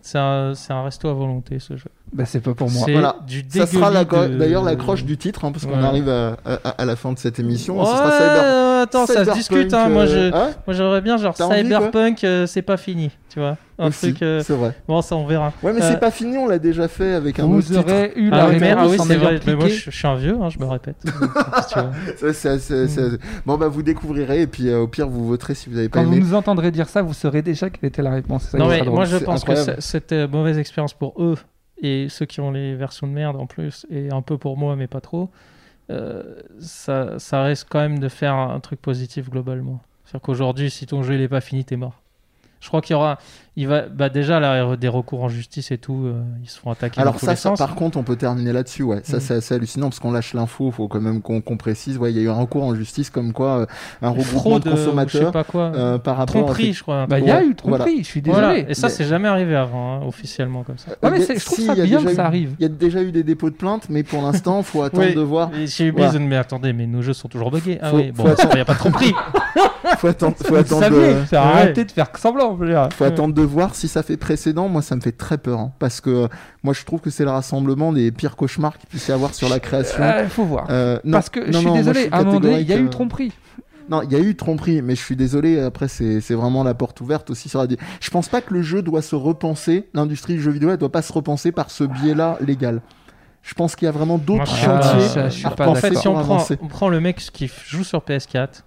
C'est un, c'est un resto à volonté ce jeu. Bah, c'est pas pour moi. C'est Voilà. du Ça sera la d'ailleurs l'accroche du titre, hein, parce qu'on Ouais. arrive à, à- à la fin de cette émission. Ouais, Ce sera Cyber- attends, ça se discute. Hein. Moi, je, euh, hein moi, j'aimerais bien genre Cyberpunk, euh, c'est pas fini, tu vois. Un Aussi, truc. euh, C'est vrai. Bon, ça on verra. Ouais, mais Euh, c'est pas fini, on l'a déjà fait avec un autre Vous titre. aurez eu la Ah, mais- ah oui, en c'est vrai. Mais moi, je, je suis un vieux, hein, je me répète. C'est- c'est- Bon, bah, vous découvrirez, et puis euh, au pire, vous voterez si vous avez pas Quand vous nous entendrez dire ça, vous saurez déjà quelle était la réponse. Non, mais moi, je pense que c'était mauvaise expérience pour eux et ceux qui ont les versions de merde en plus, et un peu pour moi, mais pas trop. Euh, ça, ça reste quand même de faire un truc positif globalement. C'est-à-dire qu'aujourd'hui, si ton jeu il est pas fini, t'es mort. Je crois qu'il y aura, il va, bah déjà là, des recours en justice et tout, euh, ils se font attaquer Alors dans tous ça, les ça, sens. par contre, on peut terminer là-dessus, ouais. Ça, Mm. c'est assez hallucinant, parce qu'on lâche l'info, faut quand même qu'on qu'on précise. Ouais, il y a eu un recours en justice, comme quoi, euh, un regroupement Fraude, de euh, ou je sais consommateurs pas quoi. euh, par rapport à... Tromperie, je crois. Bah, il y a eu tromperie, voilà. je suis désolé. Voilà. Et ça, Mais- c'est jamais arrivé avant, hein, officiellement comme ça. Ouais, mais Euh, je trouve si, ça bien que ça arrive. Il y a déjà eu des dépôts de plainte, mais pour l'instant, faut attendre Oui. de voir. Voilà. Mais attendez, mais nos jeux sont toujours buggés. Ah oui, bon, il n'y a pas de tromperie. Faut attendre, faut attendre, saviez, de... faire semblant. faut attendre de voir si ça fait précédent. Moi, ça me fait très peur, hein, parce que euh, moi, je trouve que c'est le rassemblement des pires cauchemars qu'il puisse y avoir sur la création. Il faut voir. Euh, non, Parce que je suis non, moi, désolé, suis à un moment donné, il y a eu euh, tromperie. Non, il y a eu tromperie, mais je suis désolé. Après, c'est c'est vraiment la porte ouverte aussi sur la. Je pense pas que le jeu doit se repenser. L'industrie du jeu vidéo, elle doit pas se repenser par ce biais-là légal. Je pense qu'il y a vraiment d'autres chantiers. je suis à pas En fait, si on prend, on prend le mec qui joue sur PS4,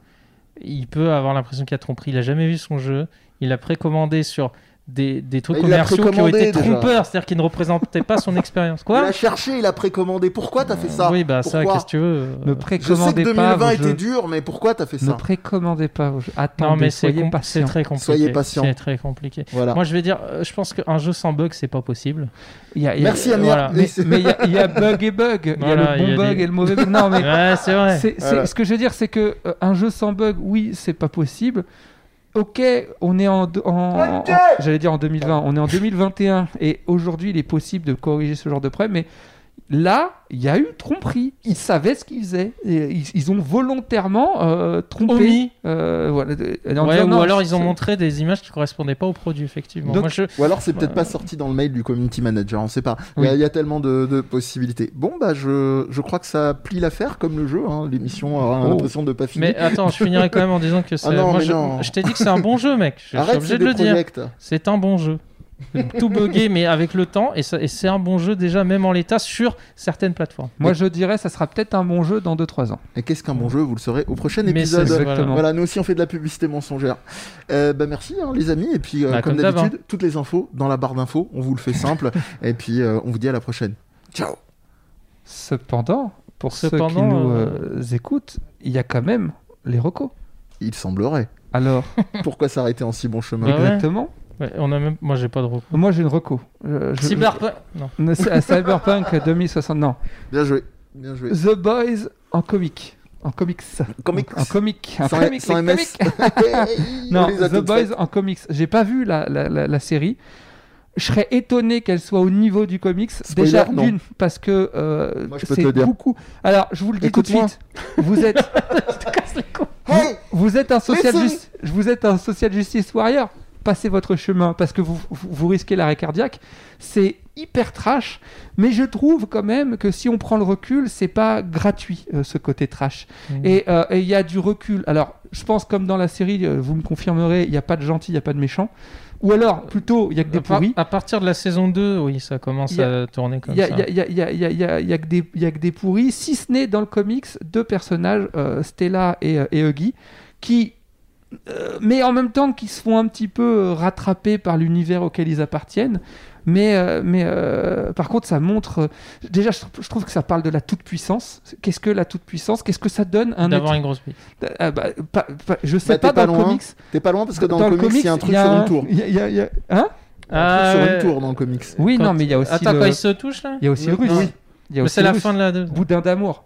il peut avoir l'impression qu'il a tromperie. Il a jamais vu son jeu. Il a précommandé sur des, des trucs Il commerciaux qui ont été déjà. trompeurs, c'est-à-dire qui ne représentaient pas son expérience. Il Quoi a cherché, il a précommandé. Pourquoi t'as fait ça Oui, bah ça, Pourquoi qu'est-ce que tu veux Ne euh, Je sais que précommandez pas 2020 vos était jeux. dur, mais pourquoi t'as fait Ne ça précommandez pas vos jeux. Non, Attendez, mais c'est soyez com- patient. c'est très compliqué. Soyez patient. C'est très compliqué. Voilà. Moi, je vais dire, euh, je pense qu'un jeu sans bug, c'est pas possible. Il y a- il y a- Merci Amir. voilà. Mais il y, a- il y a bug et bug. Il y a le il y bon a bug des- et le mauvais bug. Non, mais Ouais, c'est vrai. Ce que je veux dire, c'est que euh, un jeu sans bug, oui, c'est pas possible. Ok, on est en, en- j'allais dire en 2020, on est en 2021 et aujourd'hui il est possible de corriger ce genre de problème, mais Là, il y a eu tromperie. Ils savaient ce qu'ils faisaient. Et ils, ils ont volontairement euh, trompé. Omis. Euh, voilà, de- en Ouais, disant, ou non, alors ils ont c'est- montré des images qui correspondaient pas au produit, effectivement. Donc- Moi, je... Ou alors c'est peut-être Ouais. pas sorti dans le mail du community manager, on sait pas. Il y a- Oui. il y, a tellement de, de possibilités. Bon, bah je, je crois que ça plie l'affaire comme le jeu. hein. L'émission aura Oh. l'impression de pas finir. Mais attends, je finirai quand même en disant que c'est. non, Moi, mais je, non. je t'ai dit que c'est un bon jeu, mec. Je, je suis Arrête obligé c'est de le dire. C'est un bon jeu. Tout buggé, mais avec le temps, et, c'est un bon jeu déjà, même en l'état, sur certaines plateformes. Moi, je dirais, ça sera peut-être un bon jeu dans 2-3 ans. Et qu'est-ce qu'un bon jeu Vous le saurez au prochain épisode. Exactement. Voilà, nous aussi on fait de la publicité mensongère. Euh, bah merci hein, les amis, et puis euh, Bah, comme comme d'hab, d'habitude, toutes les infos dans la barre d'infos, on vous le fait simple, et puis euh, on vous dit à la prochaine. Ciao Cependant, pour ceux qui nous euh, écoutent, il y a quand même les recos. Il semblerait. Alors, Pourquoi s'arrêter en si bon chemin? Bah ouais. exactement. Ouais, on a même... Moi, j'ai pas de recours. Moi, j'ai une reco. Je- je- Cyberpunk Non. je- c'est à Cyberpunk 2060. Non. Bien joué, bien joué. The Boys en comic. En comics. Comics. En comic. En Sans, comic, sans les MS. comics. On Non, les a The toutes Boys en comics. J'ai pas vu la, la, la, la série. Je serais étonné qu'elle soit au niveau du comics. Spoiler, Déjà, non. d'une, parce que euh, Moi, je peux te c'est le dire. beaucoup. Alors, je vous le dis tout de Écoute-moi. suite. Vous êtes, Hey vous êtes un social Listen. justice, vous êtes un social justice warrior. Passez votre chemin parce que vous, vous, risquez l'arrêt cardiaque. C'est hyper trash, mais je trouve quand même que si on prend le recul, c'est pas gratuit euh, ce côté trash. Mhm. Et euh, il y a du recul. Alors, je pense comme dans la série, euh, vous me confirmerez, il n'y a pas de gentil, il n'y a pas de méchant. Ou alors, plutôt, il y a que des à, pourris. à partir de la saison 2, oui, ça commence a- à tourner comme Il y a, ça. il y a- a- que des- pourris, si ce n'est dans le comics, deux personnages, euh, Stella et, euh, et Huggy, qui, euh, mais en même temps, qui se font un petit peu euh, rattraper par l'univers auquel ils appartiennent. Mais, euh, mais euh, par contre, ça montre. euh, déjà, je, je trouve que ça parle de la toute-puissance. Qu'est-ce que la toute-puissance? Qu'est-ce que ça donne un D'avoir être- une grosse bite. Ah bah, pas- pas- Je sais Bah, pas pas dans le loin. comics. T'es pas loin parce que dans, le comics, il y a un truc sur un- une tour. il y a- y a- il y a- Hein? Un truc sur une tour dans le comics. Oui, Quand- non, mais il y a aussi Attends, le, quand ils se touchent là? il y a aussi le russe. oui. C'est le la fin de la 2. Boudin d'amour.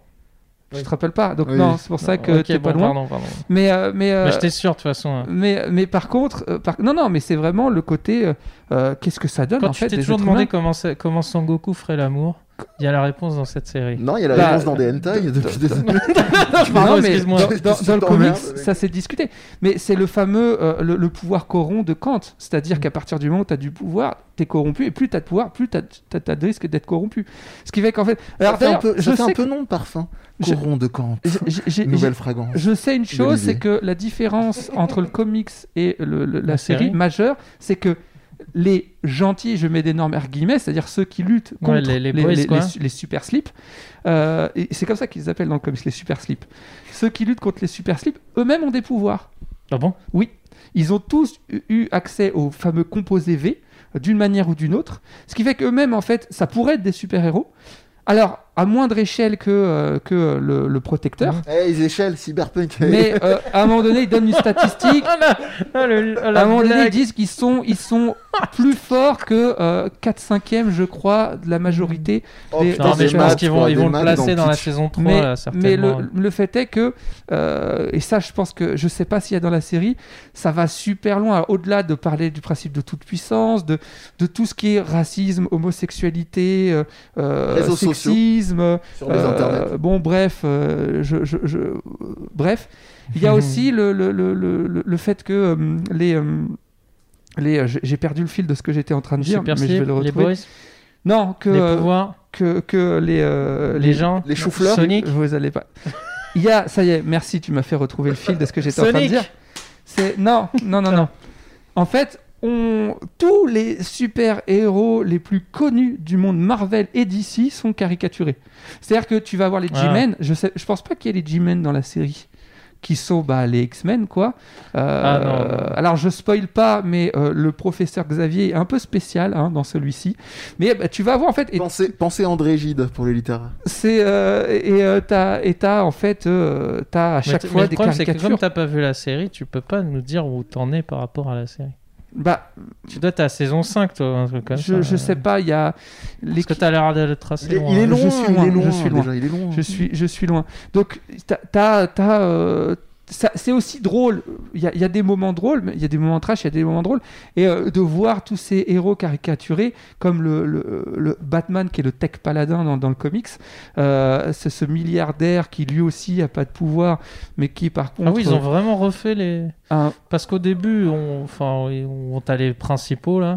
Je te rappelle pas. Donc Oui. non, c'est pour ça que Ok, t'es bon, pas loin. Pardon, pardon. Mais euh, mais, euh, Mais j'étais sûr de toute façon. hein. mais mais par contre, euh, par- non non, mais c'est vraiment le côté. euh, euh, Qu'est-ce que ça donne Quand en tu fait t'es des toujours demandé comment, comment Son Goku ferait l'amour, il y a la réponse dans cette série. Non, il y a la Bah, réponse dans des hentai de- depuis de- des années. Non, mais excuse-moi. dans, le comics, ça s'est discuté. Mais c'est le fameux euh, le, le pouvoir corrompt de Kant. C'est-à-dire qu'à partir du moment où tu as du pouvoir, tu es corrompu. Et plus tu as de pouvoir, plus tu as, de risque d'être corrompu. Ce qui fait qu'en fait. Ça Alors fait un peu, je ça fait un sais peu de parfum. Coron de Kant. Nouvelle fragrance. Je sais une chose, c'est que la différence entre le comics et le- le- la, série. majeure, c'est que les gentils, je mets d'énormes guillemets, c'est-à-dire ceux qui luttent contre Ouais, les- les boys, quoi. les- les super slips, euh, et c'est comme ça qu'ils appellent dans le comics les super slips. Ceux qui luttent contre les super slips, eux-mêmes ont des pouvoirs. Ah bon? Oui, ils ont tous eu- accès au fameux composé V, d'une manière ou d'une autre, ce qui fait qu'eux-mêmes, en fait, ça pourrait être des super-héros. Alors, à moindre échelle que, euh, que le, le protecteur, Eh, les échelles, cyberpunk. mais euh, à un moment donné, ils donnent une statistique. Le- ah, la À un moment donné, ils disent qu'ils sont, ils sont plus forts que euh, 4 5 je crois, de la majorité. Oh, des- putain, Non, mais des je pense qu'ils vont, ils vont le placer dans la saison 3, mais, là, mais le, le fait est que, euh, et ça je pense que, je sais pas s'il y a dans la série, ça va super loin, au-delà de parler du principe de toute puissance, de, de tout ce qui est racisme, homosexualité, euh, euh, sociaux. Sexisme, Sur les euh, internets. bon, bref, euh, je, je- je- bref, il y a aussi le, le, le, le, le fait que euh, les, euh, les, j'ai perdu le fil de ce que j'étais en train de dire, Super mais je vais le les retrouver. boys, Non, que, les pouvoirs, que, que les, euh, les gens, les choux-fleurs. Sonic. vous allez pas. Il y a, ça y est, merci, tu m'as fait retrouver le fil de ce que j'étais en train de dire. C'est non, non, non, non. En fait, on... tous les super-héros les plus connus du monde Marvel et DC sont caricaturés. C'est-à-dire que tu vas voir les Ah. G-Men, je, sais, je pense pas qu'il y ait les G-Men dans la série, qui sont bah, les X-Men, quoi. Euh, Ah, non, non. Alors, je spoil pas, mais euh, le professeur Xavier est un peu spécial hein, dans celui-ci. Mais bah, tu vas voir, en fait, et Pensez, pensez André Gide pour les littéraires. c'est euh, et euh, t'as et t'as en fait euh, t'as à Mais chaque mais fois le des problème, c'est que caricatures. comme t'as pas vu la série, tu peux pas nous dire où t'en es par rapport à la série. Bah, Tu dois être à saison 5, toi, un truc comme je, ça. je sais pas, il y a les Parce que t'as l'air d'être assez Il est, loin. il est loin, Je suis loin, je suis loin. déjà, il est loin. je suis je suis loin. Donc t'as t'as t'as, euh, c'est aussi drôle. Il y, a, il y a des moments drôles, mais il y a des moments trash, il y a des moments drôles. Et euh, de voir tous ces héros caricaturés, comme le, le- le Batman qui est le tech paladin dans, dans le comics, euh, c'est ce milliardaire qui lui aussi a pas de pouvoir, mais qui par contre. Ah oui, ils ont vraiment refait les. un- Parce qu'au début, on, enfin, oui, on t'a les principaux là,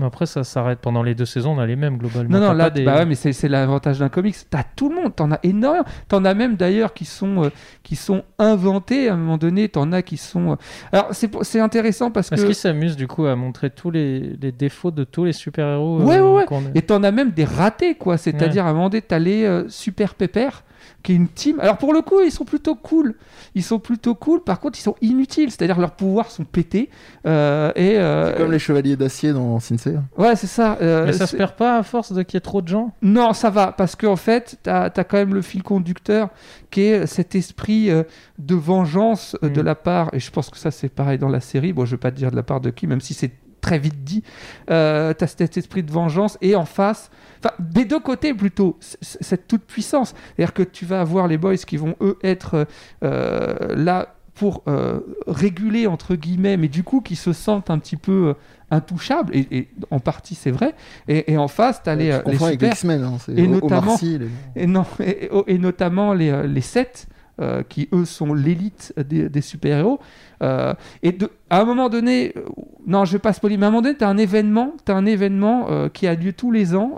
mais après ça s'arrête. Pendant les deux saisons, on a les mêmes globalement. Non, non, là, des- bah ouais, mais c'est c'est l'avantage d'un comics. T'as tout le monde, t'en as énormément. T'en as même d'ailleurs qui sont euh, qui sont inventés à un moment donné. T'en as qui sont. euh, Alors c'est intéressant parce Est-ce que qu'ils s'amusent du coup à montrer tous les, les défauts de tous les super-héros Ouais, euh, ouais, ouais. qu'on a et t'en as même des ratés quoi. C'est-à-dire à un moment donné, t'as les euh, super pépères qui est une team. Alors pour le coup, ils sont plutôt cool. Ils sont plutôt cool. Par contre, ils sont inutiles. C'est-à-dire leurs pouvoirs sont pétés. euh, et euh, C'est comme les chevaliers d'acier dans Sincere. ouais, c'est ça. euh, Mais ça c'est- se perd pas à force de qu'il y ait trop de gens? Non, ça va, parce qu'en fait, tu as, quand même le fil conducteur qui est cet esprit de vengeance de Mm. la part, et je pense que ça c'est pareil dans la série, bon je vais pas te dire de la part de qui, même si c'est très vite dit, euh, tu as cet esprit de vengeance, et en face, enfin des deux côtés plutôt, cette toute puissance, c'est-à-dire que tu vas avoir les boys qui vont eux être euh, là pour euh, réguler entre guillemets, mais du coup qui se sentent un petit peu euh, intouchables, et, et en partie c'est vrai, et, et en face tu as les, les avec super... X-Men. Hein, c'est Et notamment- Sy, les- Et, non, et, notamment les, les sept, euh, qui eux sont l'élite des, des super-héros. Euh, et de, à un moment donné, euh, non, je vais pas spoiler, mais à un moment donné, tu as un événement, as un événement euh, qui a lieu tous les ans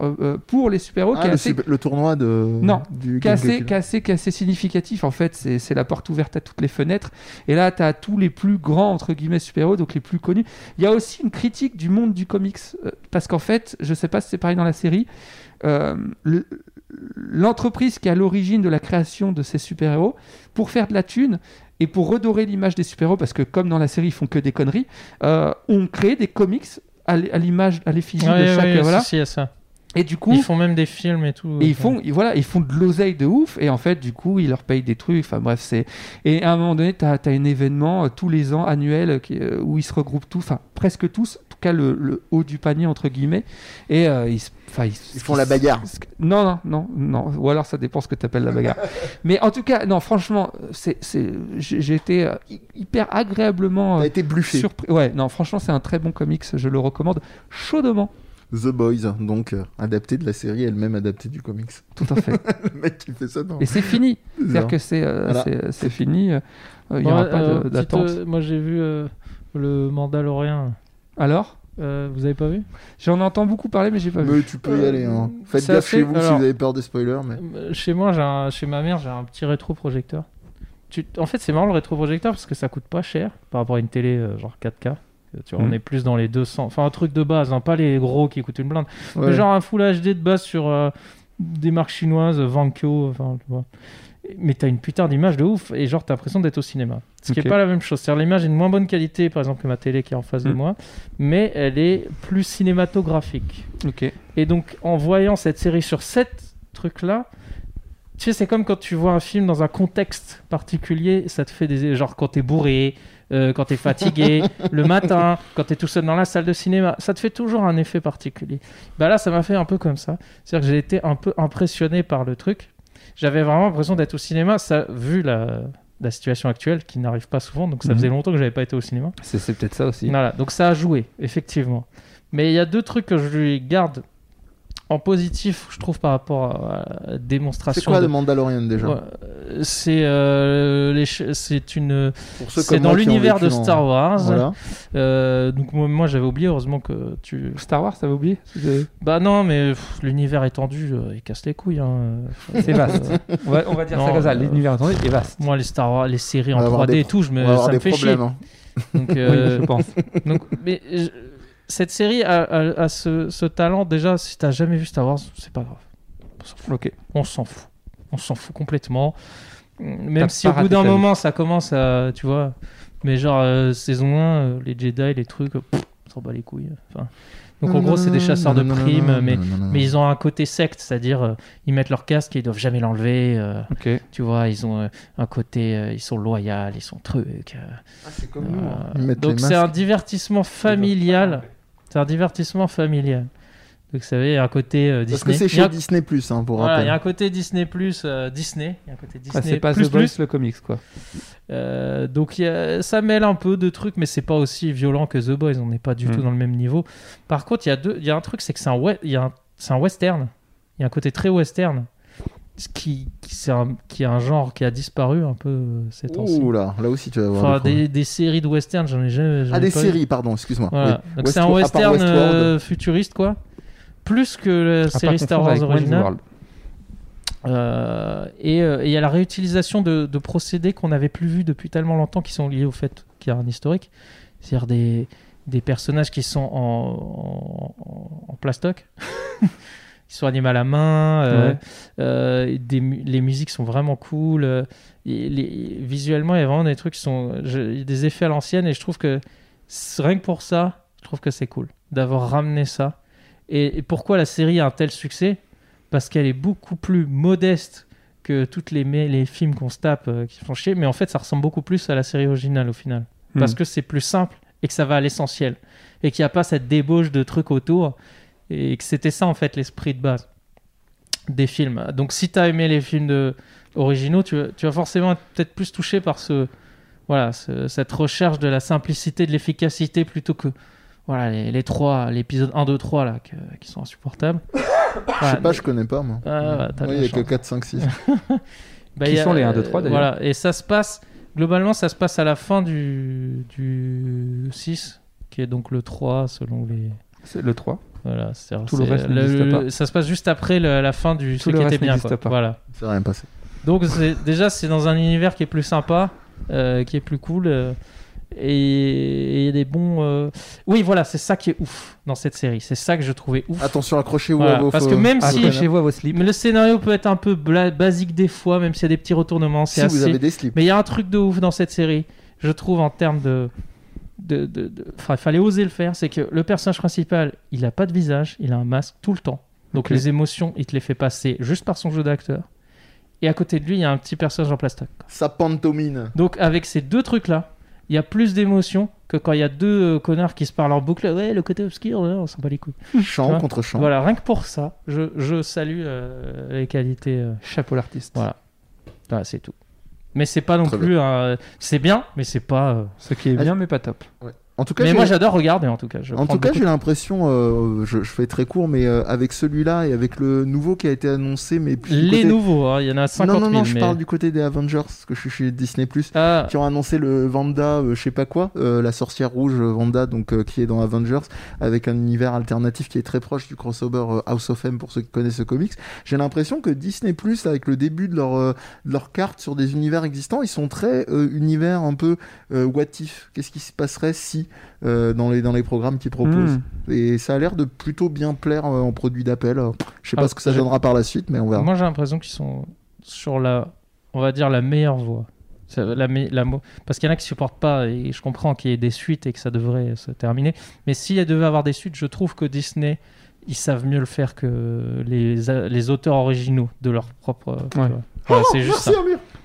pour les super-héros, Ah, le, assez, super- le tournoi de Non, du qui, est assez, Gear. qui est assez- qui est assez significatif. En fait, c'est la porte ouverte à toutes les fenêtres. Et là, tu as tous les plus grands, entre guillemets, super-héros, donc les plus connus. Il y a aussi une critique du monde du comics, parce qu'en fait, je sais pas si c'est pareil dans la série, euh, le- l'entreprise qui est à l'origine de la création de ces super-héros, pour faire de la thune et pour redorer l'image des super-héros, parce que comme dans la série, ils font que des conneries, euh, ont créé des comics à l'image, à l'effigie de chaque... ouais, voilà. si, si, ça. Et du coup... Ils font même des films et tout. Et ils font, ils- voilà, ils font de l'oseille de ouf, et en fait, du coup, ils leur payent des trucs. Enfin bref, c'est. Et à un moment donné, tu as, un événement euh, tous les ans annuel euh, qui- euh, où ils se regroupent tous, enfin presque tous, cas le, le haut du panier entre guillemets, et euh, ils, font la bagarre. Non, non, non, non. Ou alors ça dépend ce que tu appelles la bagarre. Mais en tout cas, non, franchement, c'est, j'ai été euh, hy- hyper agréablement T'as euh, été bluffé. surpris. Ouais, non, franchement, c'est un très bon comics. Je le recommande chaudement. The Boys, donc euh, adapté de la série, elle-même adaptée du comics. Tout à fait. le mec qui fait ça, non Et c'est fini. C'est C'est-à-dire ça. que c'est euh, Voilà. c'est- c'est fini. euh, Il n'y aura pas euh, d'attente. euh, moi j'ai vu euh, le Mandalorien. Alors Euh, vous avez pas vu? J'en entends beaucoup parler, mais j'ai pas vu. Mais tu peux y Euh, aller. Hein. Faites c'est gaffe assez- chez vous si vous avez peur des spoilers. Mais... Euh, Chez moi, j'ai un- chez ma mère, j'ai un petit rétroprojecteur. Tu... En fait, c'est marrant le rétroprojecteur parce que ça coûte pas cher par rapport à une télé euh, genre 4K. Euh, Tu vois, Mhm. On est plus dans les 200. Enfin, un truc de base, hein, pas les gros qui coûtent une blinde. Ouais. Mais genre un Full HD de base sur euh, des marques chinoises, Vankyo, enfin, tu vois. Mais t'as une putain d'image de ouf et genre t'as l'impression d'être au cinéma. Ce qui Ok. est pas la même chose. C'est-à-dire l'image est de moins bonne qualité, par exemple, que ma télé qui est en face de Mhm. moi, mais elle est plus cinématographique. Ok. Et donc, en voyant cette série sur sept trucs-là, tu sais, c'est comme quand tu vois un film dans un contexte particulier, ça te fait des. Genre quand t'es bourré, euh, quand t'es fatigué, le matin, quand t'es tout seul dans la salle de cinéma, ça te fait toujours un effet particulier. Bah là, ça m'a fait un peu comme ça. C'est-à-dire que j'ai été un peu impressionné par le truc. J'avais vraiment l'impression d'être au cinéma, ça, vu la, la situation actuelle qui n'arrive pas souvent, donc ça Mhm. faisait longtemps que j'avais pas été au cinéma. C'est c'est peut-être ça aussi. Voilà, donc ça a joué, effectivement. Mais il y a deux trucs que je lui garde en positif, je trouve, par rapport à la démonstration. C'est quoi de- le Mandalorian déjà? Ouais, euh, C'est euh, les c'est une c'est dans l'univers de en- Star Wars. Voilà. Euh, donc moi, moi, j'avais oublié heureusement que tu Star Wars, t'avais oublié? Bah non mais l'univers étendu euh, il casse les couilles hein. c'est vaste. on, va, on va dire Non, ça comme ça. euh, L'univers entendu est vaste. moi les Star Wars les séries On en va avoir 3D des et tout je me ça me fait chier hein. donc Oui, euh, je pense. Donc, mais je- cette série a, a- a ce, ce talent. Déjà, si t'as jamais vu Star Wars, c'est pas grave. On s'en fout. Ok. On s'en fout. On s'en fout complètement. Même si au bout d'un moment, ça commence à. Tu vois. Mais genre, euh, saison 1, euh, les Jedi, les trucs, euh, pff, on s'en bat les couilles. Enfin, donc en gros, c'est des chasseurs de primes, mais. ils ont un côté secte, c'est-à-dire euh, ils mettent leur casque et ils doivent jamais l'enlever. euh, Ok. tu vois, ils ont euh, un côté, euh, ils sont loyaux, ils sont trucs. euh, Ah, c'est comme euh, nous. hein. Donc c'est un divertissement familial. C'est un divertissement familial. Donc, vous savez, il y a un côté euh, Parce Disney. que c'est chez Disney Plus, hein, pour voilà, il y a un côté Disney plus euh, Disney. Il y a un côté Disney Ah, c'est pas plus The Boys, le comics, quoi. Euh, donc il y a- ça mêle un peu de trucs, mais c'est pas aussi violent que The Boys. On n'est pas du Mm. tout dans le même niveau. Par contre, il y a deux, il y a un truc, c'est que c'est un, we- il y a un, c'est un western. Il y a un côté très western, qui, qui, c'est un, qui est un genre qui a disparu un peu euh, ces temps-ci. Ouh là, là aussi tu vas voir. Enfin, des des, des séries de western, j'en ai jamais. j'en Ah, ai des pas séries, pardon, excuse-moi. Voilà. Oui. Donc c'est un western euh, futuriste, quoi. Plus que la À série Star Wars originale. Euh, et euh, et il y a la réutilisation de, de procédés qu'on n'avait plus vus depuis tellement longtemps qui sont liés au fait qu'il y a un historique. C'est-à-dire des, des personnages qui sont en, en, en plastoc, qui sont animés à la main. euh, Ouais. euh, des les musiques sont vraiment cool. euh, et les- visuellement, il y a vraiment des trucs qui sont. je- des effets à l'ancienne et je trouve que rien que pour ça, je trouve que c'est cool d'avoir ramené ça. Et, et pourquoi la série a un tel succès? Parce qu'elle est beaucoup plus modeste que toutes les, films qu'on se tape euh, qui font chier, mais en fait, ça ressemble beaucoup plus à la série originale au final. Parce Hmm. que c'est plus simple et que ça va à l'essentiel. Et qu'il n'y a pas cette débauche de trucs autour. Et que c'était ça, en fait, l'esprit de base des films. Donc, si tu as aimé les films de- originaux, tu, vas- tu vas forcément être peut-être plus touché par ce, voilà, ce- cette recherche de la simplicité, de l'efficacité, plutôt que voilà, les, les trois, l'épisode 1, 2, 3, là, que- qui sont insupportables. Je sais pas, je connais pas moi. Ah, ouais, Oui, la il y a que chance. 4, 5, 6. Bah, Qui y a, sont les 1, 2, euh, 3, d'ailleurs Voilà, et ça se passe, globalement, ça se passe à la fin du, du 6, qui est donc le 3 selon les. C'est le 3. Voilà, c'est- Tout le c'est- reste n'existe pas. Ça se passe juste après le- la fin du Tout ce le qui était reste bien. Quoi. pas. Voilà. C'est rien passé. Donc déjà c'est dans un univers qui est plus sympa, euh, qui est plus cool, euh, et il y a des bons. euh, Oui voilà, c'est ça qui est ouf dans cette série. C'est ça que je trouvais ouf. Attention, accrochez-vous Voilà, à vos parce que même Ah, si-. Accrochez-vous à vos slips. Mais le scénario peut être un peu basique des fois, même s'il y a des petits retournements. Si C'est vous assez. avez des slips. Mais il y a un truc de ouf dans cette série, je trouve, en termes de. De, de- de- Enfin, il fallait oser le faire. C'est que le personnage principal, il a pas de visage, il a un masque tout le temps. Donc les émotions, il te les fait passer juste par son jeu d'acteur. Et à côté de lui, il y a un petit personnage en plastoc. Ça pantomine. Donc avec ces deux trucs-là, il y a plus d'émotions que quand il y a deux euh, connards qui se parlent en boucle. Ouais, le côté obscur, ouais, on s'en bat les couilles. Chant contre chant. Voilà, rien que pour ça, je, je salue euh, les qualités. euh, Chapeau l'artiste. voilà. Voilà, c'est tout. Mais c'est pas non Très plus un... C'est bien, mais c'est pas... euh, Ce qui est bien, mais pas top. En tout cas, Mais moi j'adore regarder en tout cas. Je En tout cas, j'ai l'impression, euh, je, je fais très court, mais euh, avec celui-là et avec le nouveau qui a été annoncé, mais plus Les côté- nouveaux, hein, il y en a 50 Non, 000. non, non, je mais... parle du côté des Avengers, parce que je suis chez Disney+, Ah, qui ont annoncé le Vanda, euh, je sais pas quoi, euh, la sorcière rouge Vanda, donc qui est dans Avengers, avec un univers alternatif qui est très proche du crossover House of M pour ceux qui connaissent ce comics. J'ai l'impression que Disney+, avec le début de leur, de leur carte sur des univers existants, ils sont très univers un peu what if. Qu'est-ce qui se passerait si euh, dans les dans les programmes qu'ils proposent Hmm. Et ça a l'air de plutôt bien plaire euh, en produit d'appel. Je sais pas Ah, ce que ça donnera par la suite, mais on verra. moi j'ai l'impression qu'ils sont sur la... On va dire la meilleure voie. La, la Parce qu'il y en a qui supportent pas, et je comprends qu'il y ait des suites et que ça devrait se terminer. Mais s'il y devait avoir des suites, je trouve que Disney, ils savent mieux le faire que les, les auteurs originaux de leur propre... Ouais. c'est juste ça.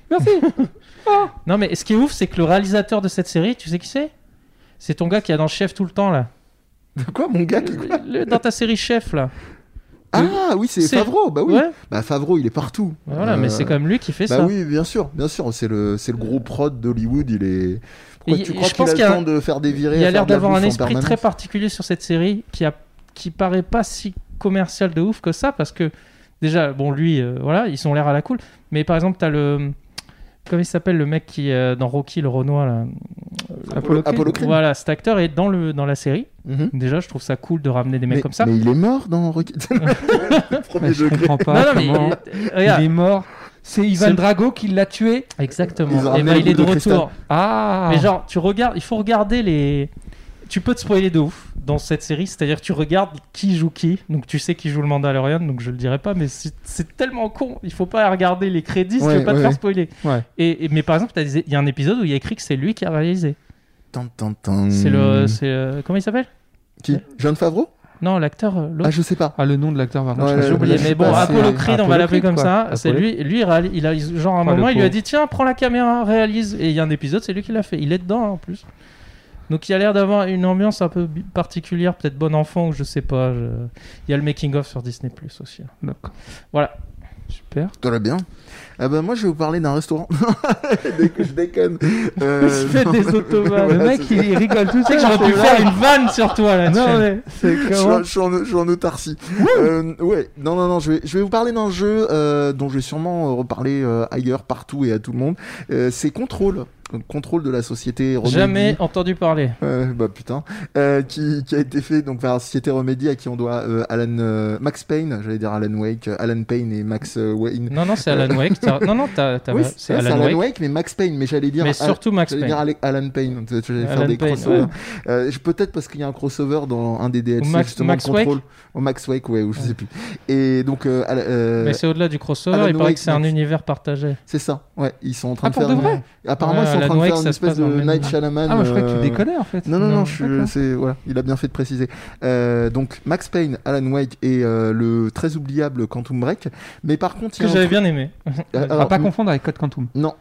Merci Amir. Merci. Non, mais ce qui est ouf, c'est que le réalisateur de cette série, tu sais qui c'est? C'est ton gars qui est dans Chef tout le temps, là. De quoi, mon gars qui- Le- dans ta série Chef, là. Ah oui, c'est Favreau. Bah oui. Ouais, Bah Favreau, il est partout. voilà, Euh, mais c'est comme lui qui fait Bah ça. oui, bien sûr, bien sûr. C'est le, le gros prod d'Hollywood. Il est. Pourquoi tu crois qu'il a le a- temps de faire des virées Il a l'air la d'avoir un esprit très particulier sur cette série qui, a... qui paraît pas si commercial de ouf que ça parce que déjà, bon, lui, euh, voilà, ils ont l'air à la cool. Mais par exemple, t'as le. Comment il s'appelle le mec qui est dans Rocky, le Renoir, là Apollo. Apollo Creed. Voilà, cet acteur est dans, le... dans la série. Mhm. Déjà, je trouve ça cool de ramener des mecs mais, comme ça. mais il est mort dans Rocky. Premier Mais je degré. comprends pas non, non, mais. comment Regarde, il est mort. C'est Ivan Drago qui l'a tué. Exactement. Et ben, il est de de retour. Ah. Mais genre, tu regardes, il faut regarder les. Tu peux te spoiler de ouf dans cette série, c'est-à-dire tu regardes qui joue qui, donc tu sais qui joue le Mandalorian, donc je le dirai pas, mais c'est tellement con, il faut pas regarder les crédits si Ouais, tu veux pas te faire spoiler. Ouais. Et, et- mais par exemple, il y a un épisode où il y a écrit que c'est lui qui a réalisé. C'est le, c'est euh, comment il s'appelle? Qui? John Favreau? Non, l'acteur, euh. Ah, je sais pas. Ah, le nom de l'acteur Ouais, J'ai oublié, mais bon, Apollo Creed, on va l'appeler comme quoi. ça. C'est lui, lui, il, a genre à un Oh, le moment, il lui a dit tiens, prends la caméra, réalise. Et il y a un épisode, c'est lui qui l'a fait. Il est dedans hein, en plus. Donc il y a l'air d'avoir une ambiance un peu particulière, peut-être bon enfant ou je sais pas. je- Il y a le making of sur Disney Plus aussi. hein. D'accord. Voilà. Super. Très bien. Ah bah, moi, je vais vous parler d'un restaurant. je déconne. Euh, se fait non. des automates. Le mec, il, rigole tout Tu sais seul. que j'aurais pu faire une vanne sur toi là. Non, mais c'est Je suis, comment en, je suis en- je suis en autarcie. Euh, ouais, non, non, non, je vais, je vais vous parler d'un jeu euh, dont je vais sûrement euh, reparler euh, ailleurs, partout et à tout le monde. Euh, c'est Control. Contrôle de la société Remedy. Jamais entendu parler. Euh, bah putain. Euh, qui, qui a été fait donc par la société Remedy à qui on doit euh, Alan, Max Payne, j'allais dire Alan Wake, Alan Payne et Max Wayne. Non, non, c'est Alan Wake. Non, non, Oui, c'est Alan, Wake. mais Max Payne, mais j'allais dire. Mais surtout Max Payne. dire Alan Payne, j'allais faire des crossovers. ouais. Peut-être parce qu'il y a un crossover dans un des DLC Max- justement Max de contrôle. Au Max Wake, ouais, ou je Ouais. sais plus. Et donc, Mais c'est au-delà du crossover. Alan il paraît Wake, que c'est un Max- univers partagé. c'est ça. Ouais, ils sont en train Ah, de pour faire. de vrai? Apparemment, en train de faire une espèce de Night Shyamalan. Ah, moi je croyais que tu euh, déconnais en fait. Non, non, non, je, c'est, voilà, il a bien fait de préciser. Euh, donc, Max Payne, Alan Wake et euh, le très oubliable Quantum Break. Mais par contre, il y Que j'avais bien aimé. À pas confondre avec Code Quantum. Non.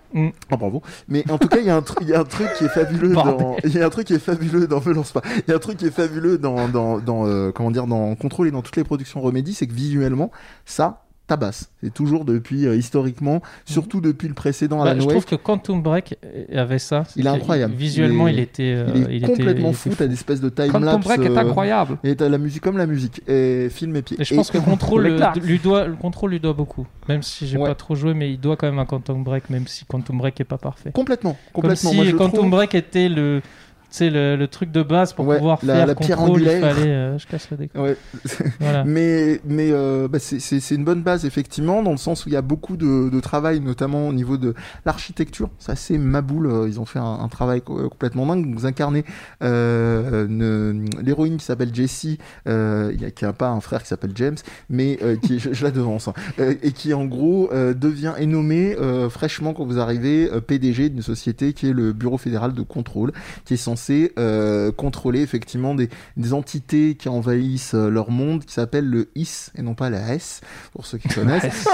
Ah, bravo. Mais en tout cas, il y a un truc, il y a un truc qui est fabuleux dans, il y a un truc qui est fabuleux dans, me lance pas. Il y a un truc qui est fabuleux dans, dans, dans euh, comment dire, dans Control et dans toutes les productions Remedy, c'est que visuellement, ça tabasse. C'est toujours depuis, euh, historiquement, surtout depuis le précédent Bah, Alan je Wake. trouve que Quantum Break avait ça. Il est que incroyable. Visuellement, Il il, est- était. euh, il est était- complètement il fou, était t'as des espèces de Quantum time-lapse. Break est euh, incroyable. Et t'as la musique comme la musique, et film et pied. Et je pense que le Control claque. lui doit, le Control lui doit beaucoup. Même si j'ai Ouais. pas trop joué, mais il doit quand même un Quantum Break, même si Quantum Break est pas parfait. Complètement, Comme complètement. si Moi, je Quantum trouve- Break était le, sais, le, le truc de base pour Ouais, pouvoir la- faire la pierre Control. Il angulaire. fallait, euh, je casse le décor. Ouais. Voilà. Mais, mais euh, bah, c'est- c'est c'est une bonne base, effectivement, dans le sens où il y a beaucoup de, de travail, notamment au niveau de l'architecture. C'est assez maboule. euh, Ils ont fait un, un travail co- complètement dingue. Vous incarnez euh, l'héroïne qui s'appelle Jessie, euh, a- qui n'a pas un frère qui s'appelle James, mais euh, qui, je, je la devance, hein, euh, et qui en gros euh, devient est nommé euh, fraîchement quand vous arrivez euh, PDG d'une société qui est le Bureau fédéral de contrôle, qui est censé euh, contrôler effectivement des, des entités qui envahissent euh, leur monde, qui s'appelle le IS et non pas la S, pour ceux qui connaissent.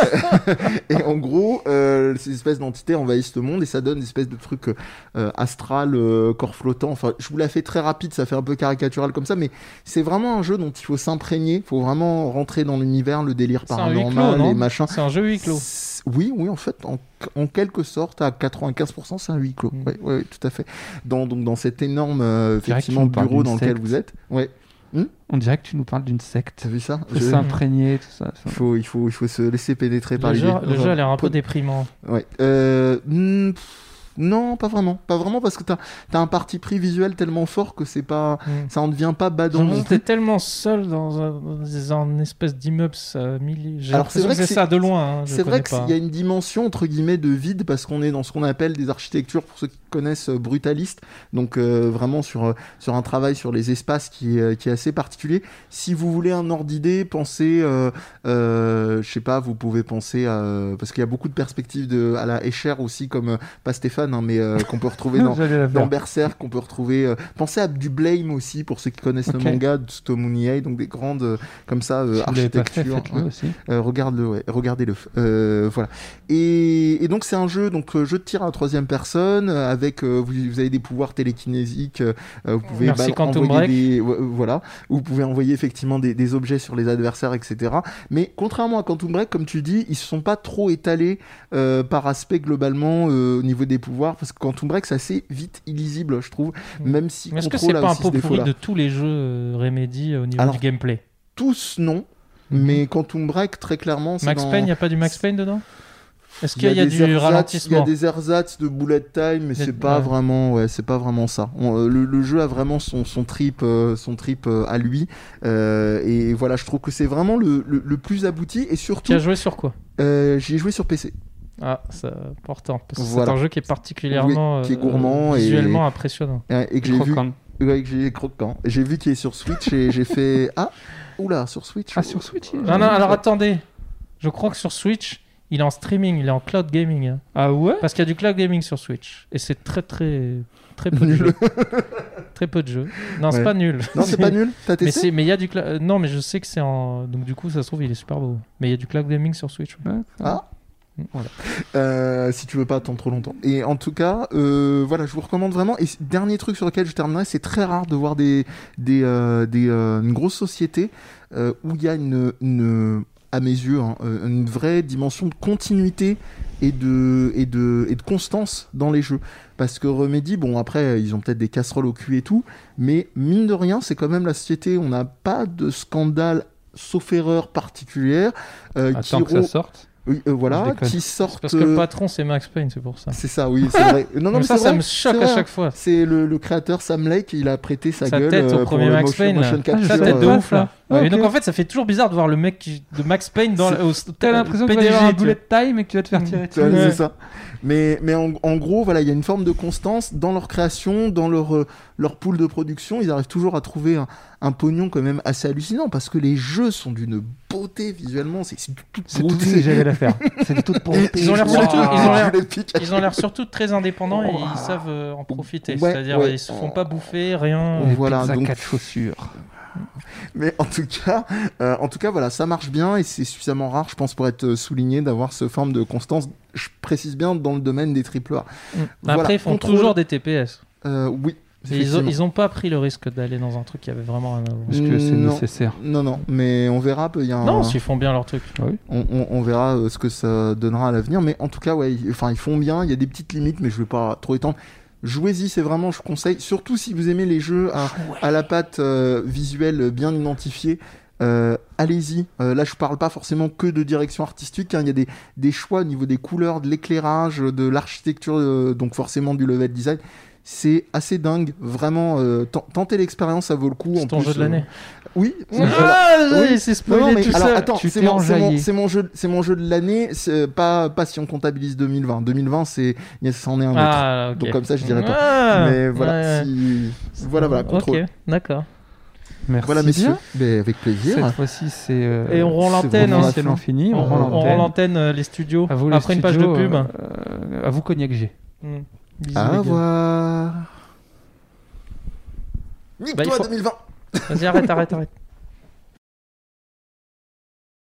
et en gros, euh, ces espèces d'entités envahissent le monde et ça donne des espèces de trucs euh, astral, corps flottant. Enfin, je vous la fais très rapide, ça fait un peu caricatural comme ça, mais c'est vraiment un jeu dont il faut s'imprégner, il faut vraiment rentrer dans l'univers, le délire paranormal, les machins. C'est un jeu huis clos. Oui, oui, en fait, en, en quelque sorte, à 95%, c'est un huis clos. Mm. Oui, oui, tout à fait. Dans, donc, dans cet énorme euh, effectivement, bureau dans lequel secte. vous êtes. Ouais. On dirait que tu nous parles d'une secte. T'as vu ça? Faut s'imprégner, tout ça. il faut, il, faut, il faut se laisser pénétrer par Le jeu, l'idée. le jeu a l'air un peu déprimant. Ouais. Euh, hmm, pff, non, pas vraiment. Pas vraiment parce que t'as as un parti pris visuel tellement fort que c'est pas, Mm. ça en devient pas plus. t'es tellement seul dans un, dans un espèce d'immeuble J'ai Alors, c'est vrai que c'est ça de loin. hein, C'est vrai qu'il y a une dimension entre guillemets de vide parce qu'on est dans ce qu'on appelle des architectures pour ceux qui connaissent euh, brutalistes, donc euh, vraiment sur euh, sur un travail sur les espaces qui est, euh, qui est assez particulier. Si vous voulez un ordre d'idée, pensez, euh, euh, je sais pas, vous pouvez penser à parce qu'il y a beaucoup de perspectives de à la Escher aussi comme euh, pas Stéphane hein, mais euh, qu'on peut retrouver dans. Berserk qu'on peut retrouver euh, pensez à du Blame aussi pour ceux qui connaissent le manga de Tsutomu donc des grandes euh, comme ça Si architectures. Euh, regarde-le, ouais, regardez-le. Voilà. Et, et donc c'est un jeu, donc jeu de tir à la troisième personne avec vous, vous avez des pouvoirs télékinésiques. vous pouvez Merci, Quantum envoyer des, vo- voilà, vous pouvez envoyer effectivement des, des objets sur les adversaires, etc. Mais contrairement à Quantum Break, comme tu dis, ils se sont pas trop étalés euh, par aspect globalement euh, au niveau des pouvoirs, parce que Quantum Break c'est assez vite illisible, je trouve, Mm. même si Mais est-ce que Control c'est pas un pot pourri de tous les jeux euh, Remedy euh, au niveau Alors, du gameplay? Tous non, Mhm. mais Quantum Break très clairement. c'est Max dans- Payne, il n'y a pas du Max Payne dedans? Est-ce Il qu'il y a, des du ersatz- Il y a ralentissement des ersatz de bullet time, mais c'est pas ouais. vraiment, ouais, c'est pas vraiment ça. On- euh, le, le jeu a vraiment son, son trip, euh, son trip euh, à lui, euh, et voilà, je trouve que c'est vraiment le, le, le plus abouti, et Tu surtout, as joué sur quoi? euh, j'y ai joué sur PC. Ah, c'est important. Parce que Voilà. c'est un jeu qui est particulièrement Oui, qui est euh, gourmand et- visuellement impressionnant. euh, Et que j'ai vu, Croquant. ouais, que j'ai croquant. J'ai vu qu'il est sur Switch, et j'ai fait, ah, oula, sur Switch. Ah, sur Switch est- Non, non, alors attendez. Je crois que sur Switch, il est en streaming, il est en cloud gaming. hein. Ah ouais? Parce qu'il y a du cloud gaming sur Switch. Et c'est très, très, très peu de Nul. jeux. très peu de jeux. Non, c'est pas nul. Non, c'est pas nul? T'as Mais testé? c'est, mais il y a du cloud. Non, mais je sais que c'est en. Donc du coup, ça se trouve, il est super beau. Mais il y a du cloud gaming sur Switch. ouais. Ouais. Ah, Voilà. Euh, si tu veux pas attendre trop longtemps. Et en tout cas, euh, voilà, je vous recommande vraiment. Et dernier truc sur lequel je terminerai, c'est très rare de voir des, des, euh, des, euh, une grosse société où il y a une, une, à mes yeux, hein, une vraie dimension de continuité et de, et, de, et de constance dans les jeux. Parce que Remedy, bon, après, ils ont peut-être des casseroles au cul et tout, mais mine de rien, c'est quand même la société, on n'a pas de scandale, sauf erreur particulière, qui, Attends que ça sorte. Oui, euh, voilà, qui sortent... Parce que le euh, patron, c'est Max Payne, c'est pour ça. c'est ça, oui, c'est vrai. Non, non, Mais ça, ça vrai, me choque à chaque fois. C'est le, le créateur Sam Lake, il a prêté sa, Sa gueule tête au euh, premier Max motion, Payne, motion. Sa tête de ouf là. Ah, Ouais, ok. Donc en fait, ça fait toujours bizarre de voir le mec qui- de Max Payne dans au T'as l'impression qu'il va y PDG, avoir un tu bullet time et que tu vas te faire tirer Tu dessus. c'est ça. Mais, mais en, en gros, voilà, il y a une forme de constance dans leur création, dans leur, euh, leur pool de production. Ils arrivent toujours à trouver un, un pognon quand même assez hallucinant parce que les jeux sont d'une beauté visuellement. C'est c'est toute C'est tout beauté. ce que j'allais la faire. C'est de toute beauté. Ils ont l'air surtout- ils ont l'air- surtout très indépendants et Oh. ils savent euh, en profiter. Ouais, C'est-à-dire, ouais. ils se font pas bouffer, rien. Oh. Voilà, Pizza donc- quatre chaussures. Mais en tout cas, euh, en tout cas, voilà, ça marche bien et c'est suffisamment rare, je pense, pour être souligné d'avoir ce forme de constance. Je précise bien dans le domaine des triple A. Mm. Voilà, Après, ils font contrôle. toujours des TPS. Euh, oui. Ils, ont, effectivement. ils ont pas pris le risque d'aller dans un truc qui avait vraiment rien à voir. Parce que c'est nécessaire. Non, non, mais on verra. Y a un- Non, s'ils font bien leur truc. on, on- on verra euh, ce que ça donnera à l'avenir. Mais en tout cas, ouais, ils, enfin, ils font bien. Il y a des petites limites, mais je vais pas trop étendre. Jouez-y, c'est vraiment, je conseille. Surtout si vous aimez les jeux à, à la patte euh, visuelle bien identifiée. Euh, Allez-y. Euh, là, je parle pas forcément que de direction artistique. hein. Il y a des, des choix au niveau des couleurs, de l'éclairage, de l'architecture, euh, donc forcément du level design. C'est assez dingue, vraiment. ten- tentez l'expérience, ça vaut le coup. C'est ton plus, jeu de l'année. oui. Ah, voilà. Oui. c'est spoilé non, mais tout alors ça. attends, c'est mon, jeu, c'est mon jeu de l'année, pas pas si on comptabilise 2020. 2020, c'est, c'en est un autre. Ah. Donc comme ça, je dirais pas. Ah, Mais voilà, ouais. si, voilà, voilà, contrôle. Ok, d'accord. Merci Voilà, messieurs, bien. Ben, avec plaisir. Cette fois-ci, c'est. euh, Et on rend l'antenne. hein. fini. On, On, rend on rend l'antenne. euh, les studios. À vous, les Après une page de studios, pub. euh, à vous, Cognac G. Mm. Bisous, gars. revoir. Bah, Nique-toi faut- 2020. Vas-y, arrête, arrête, arrête.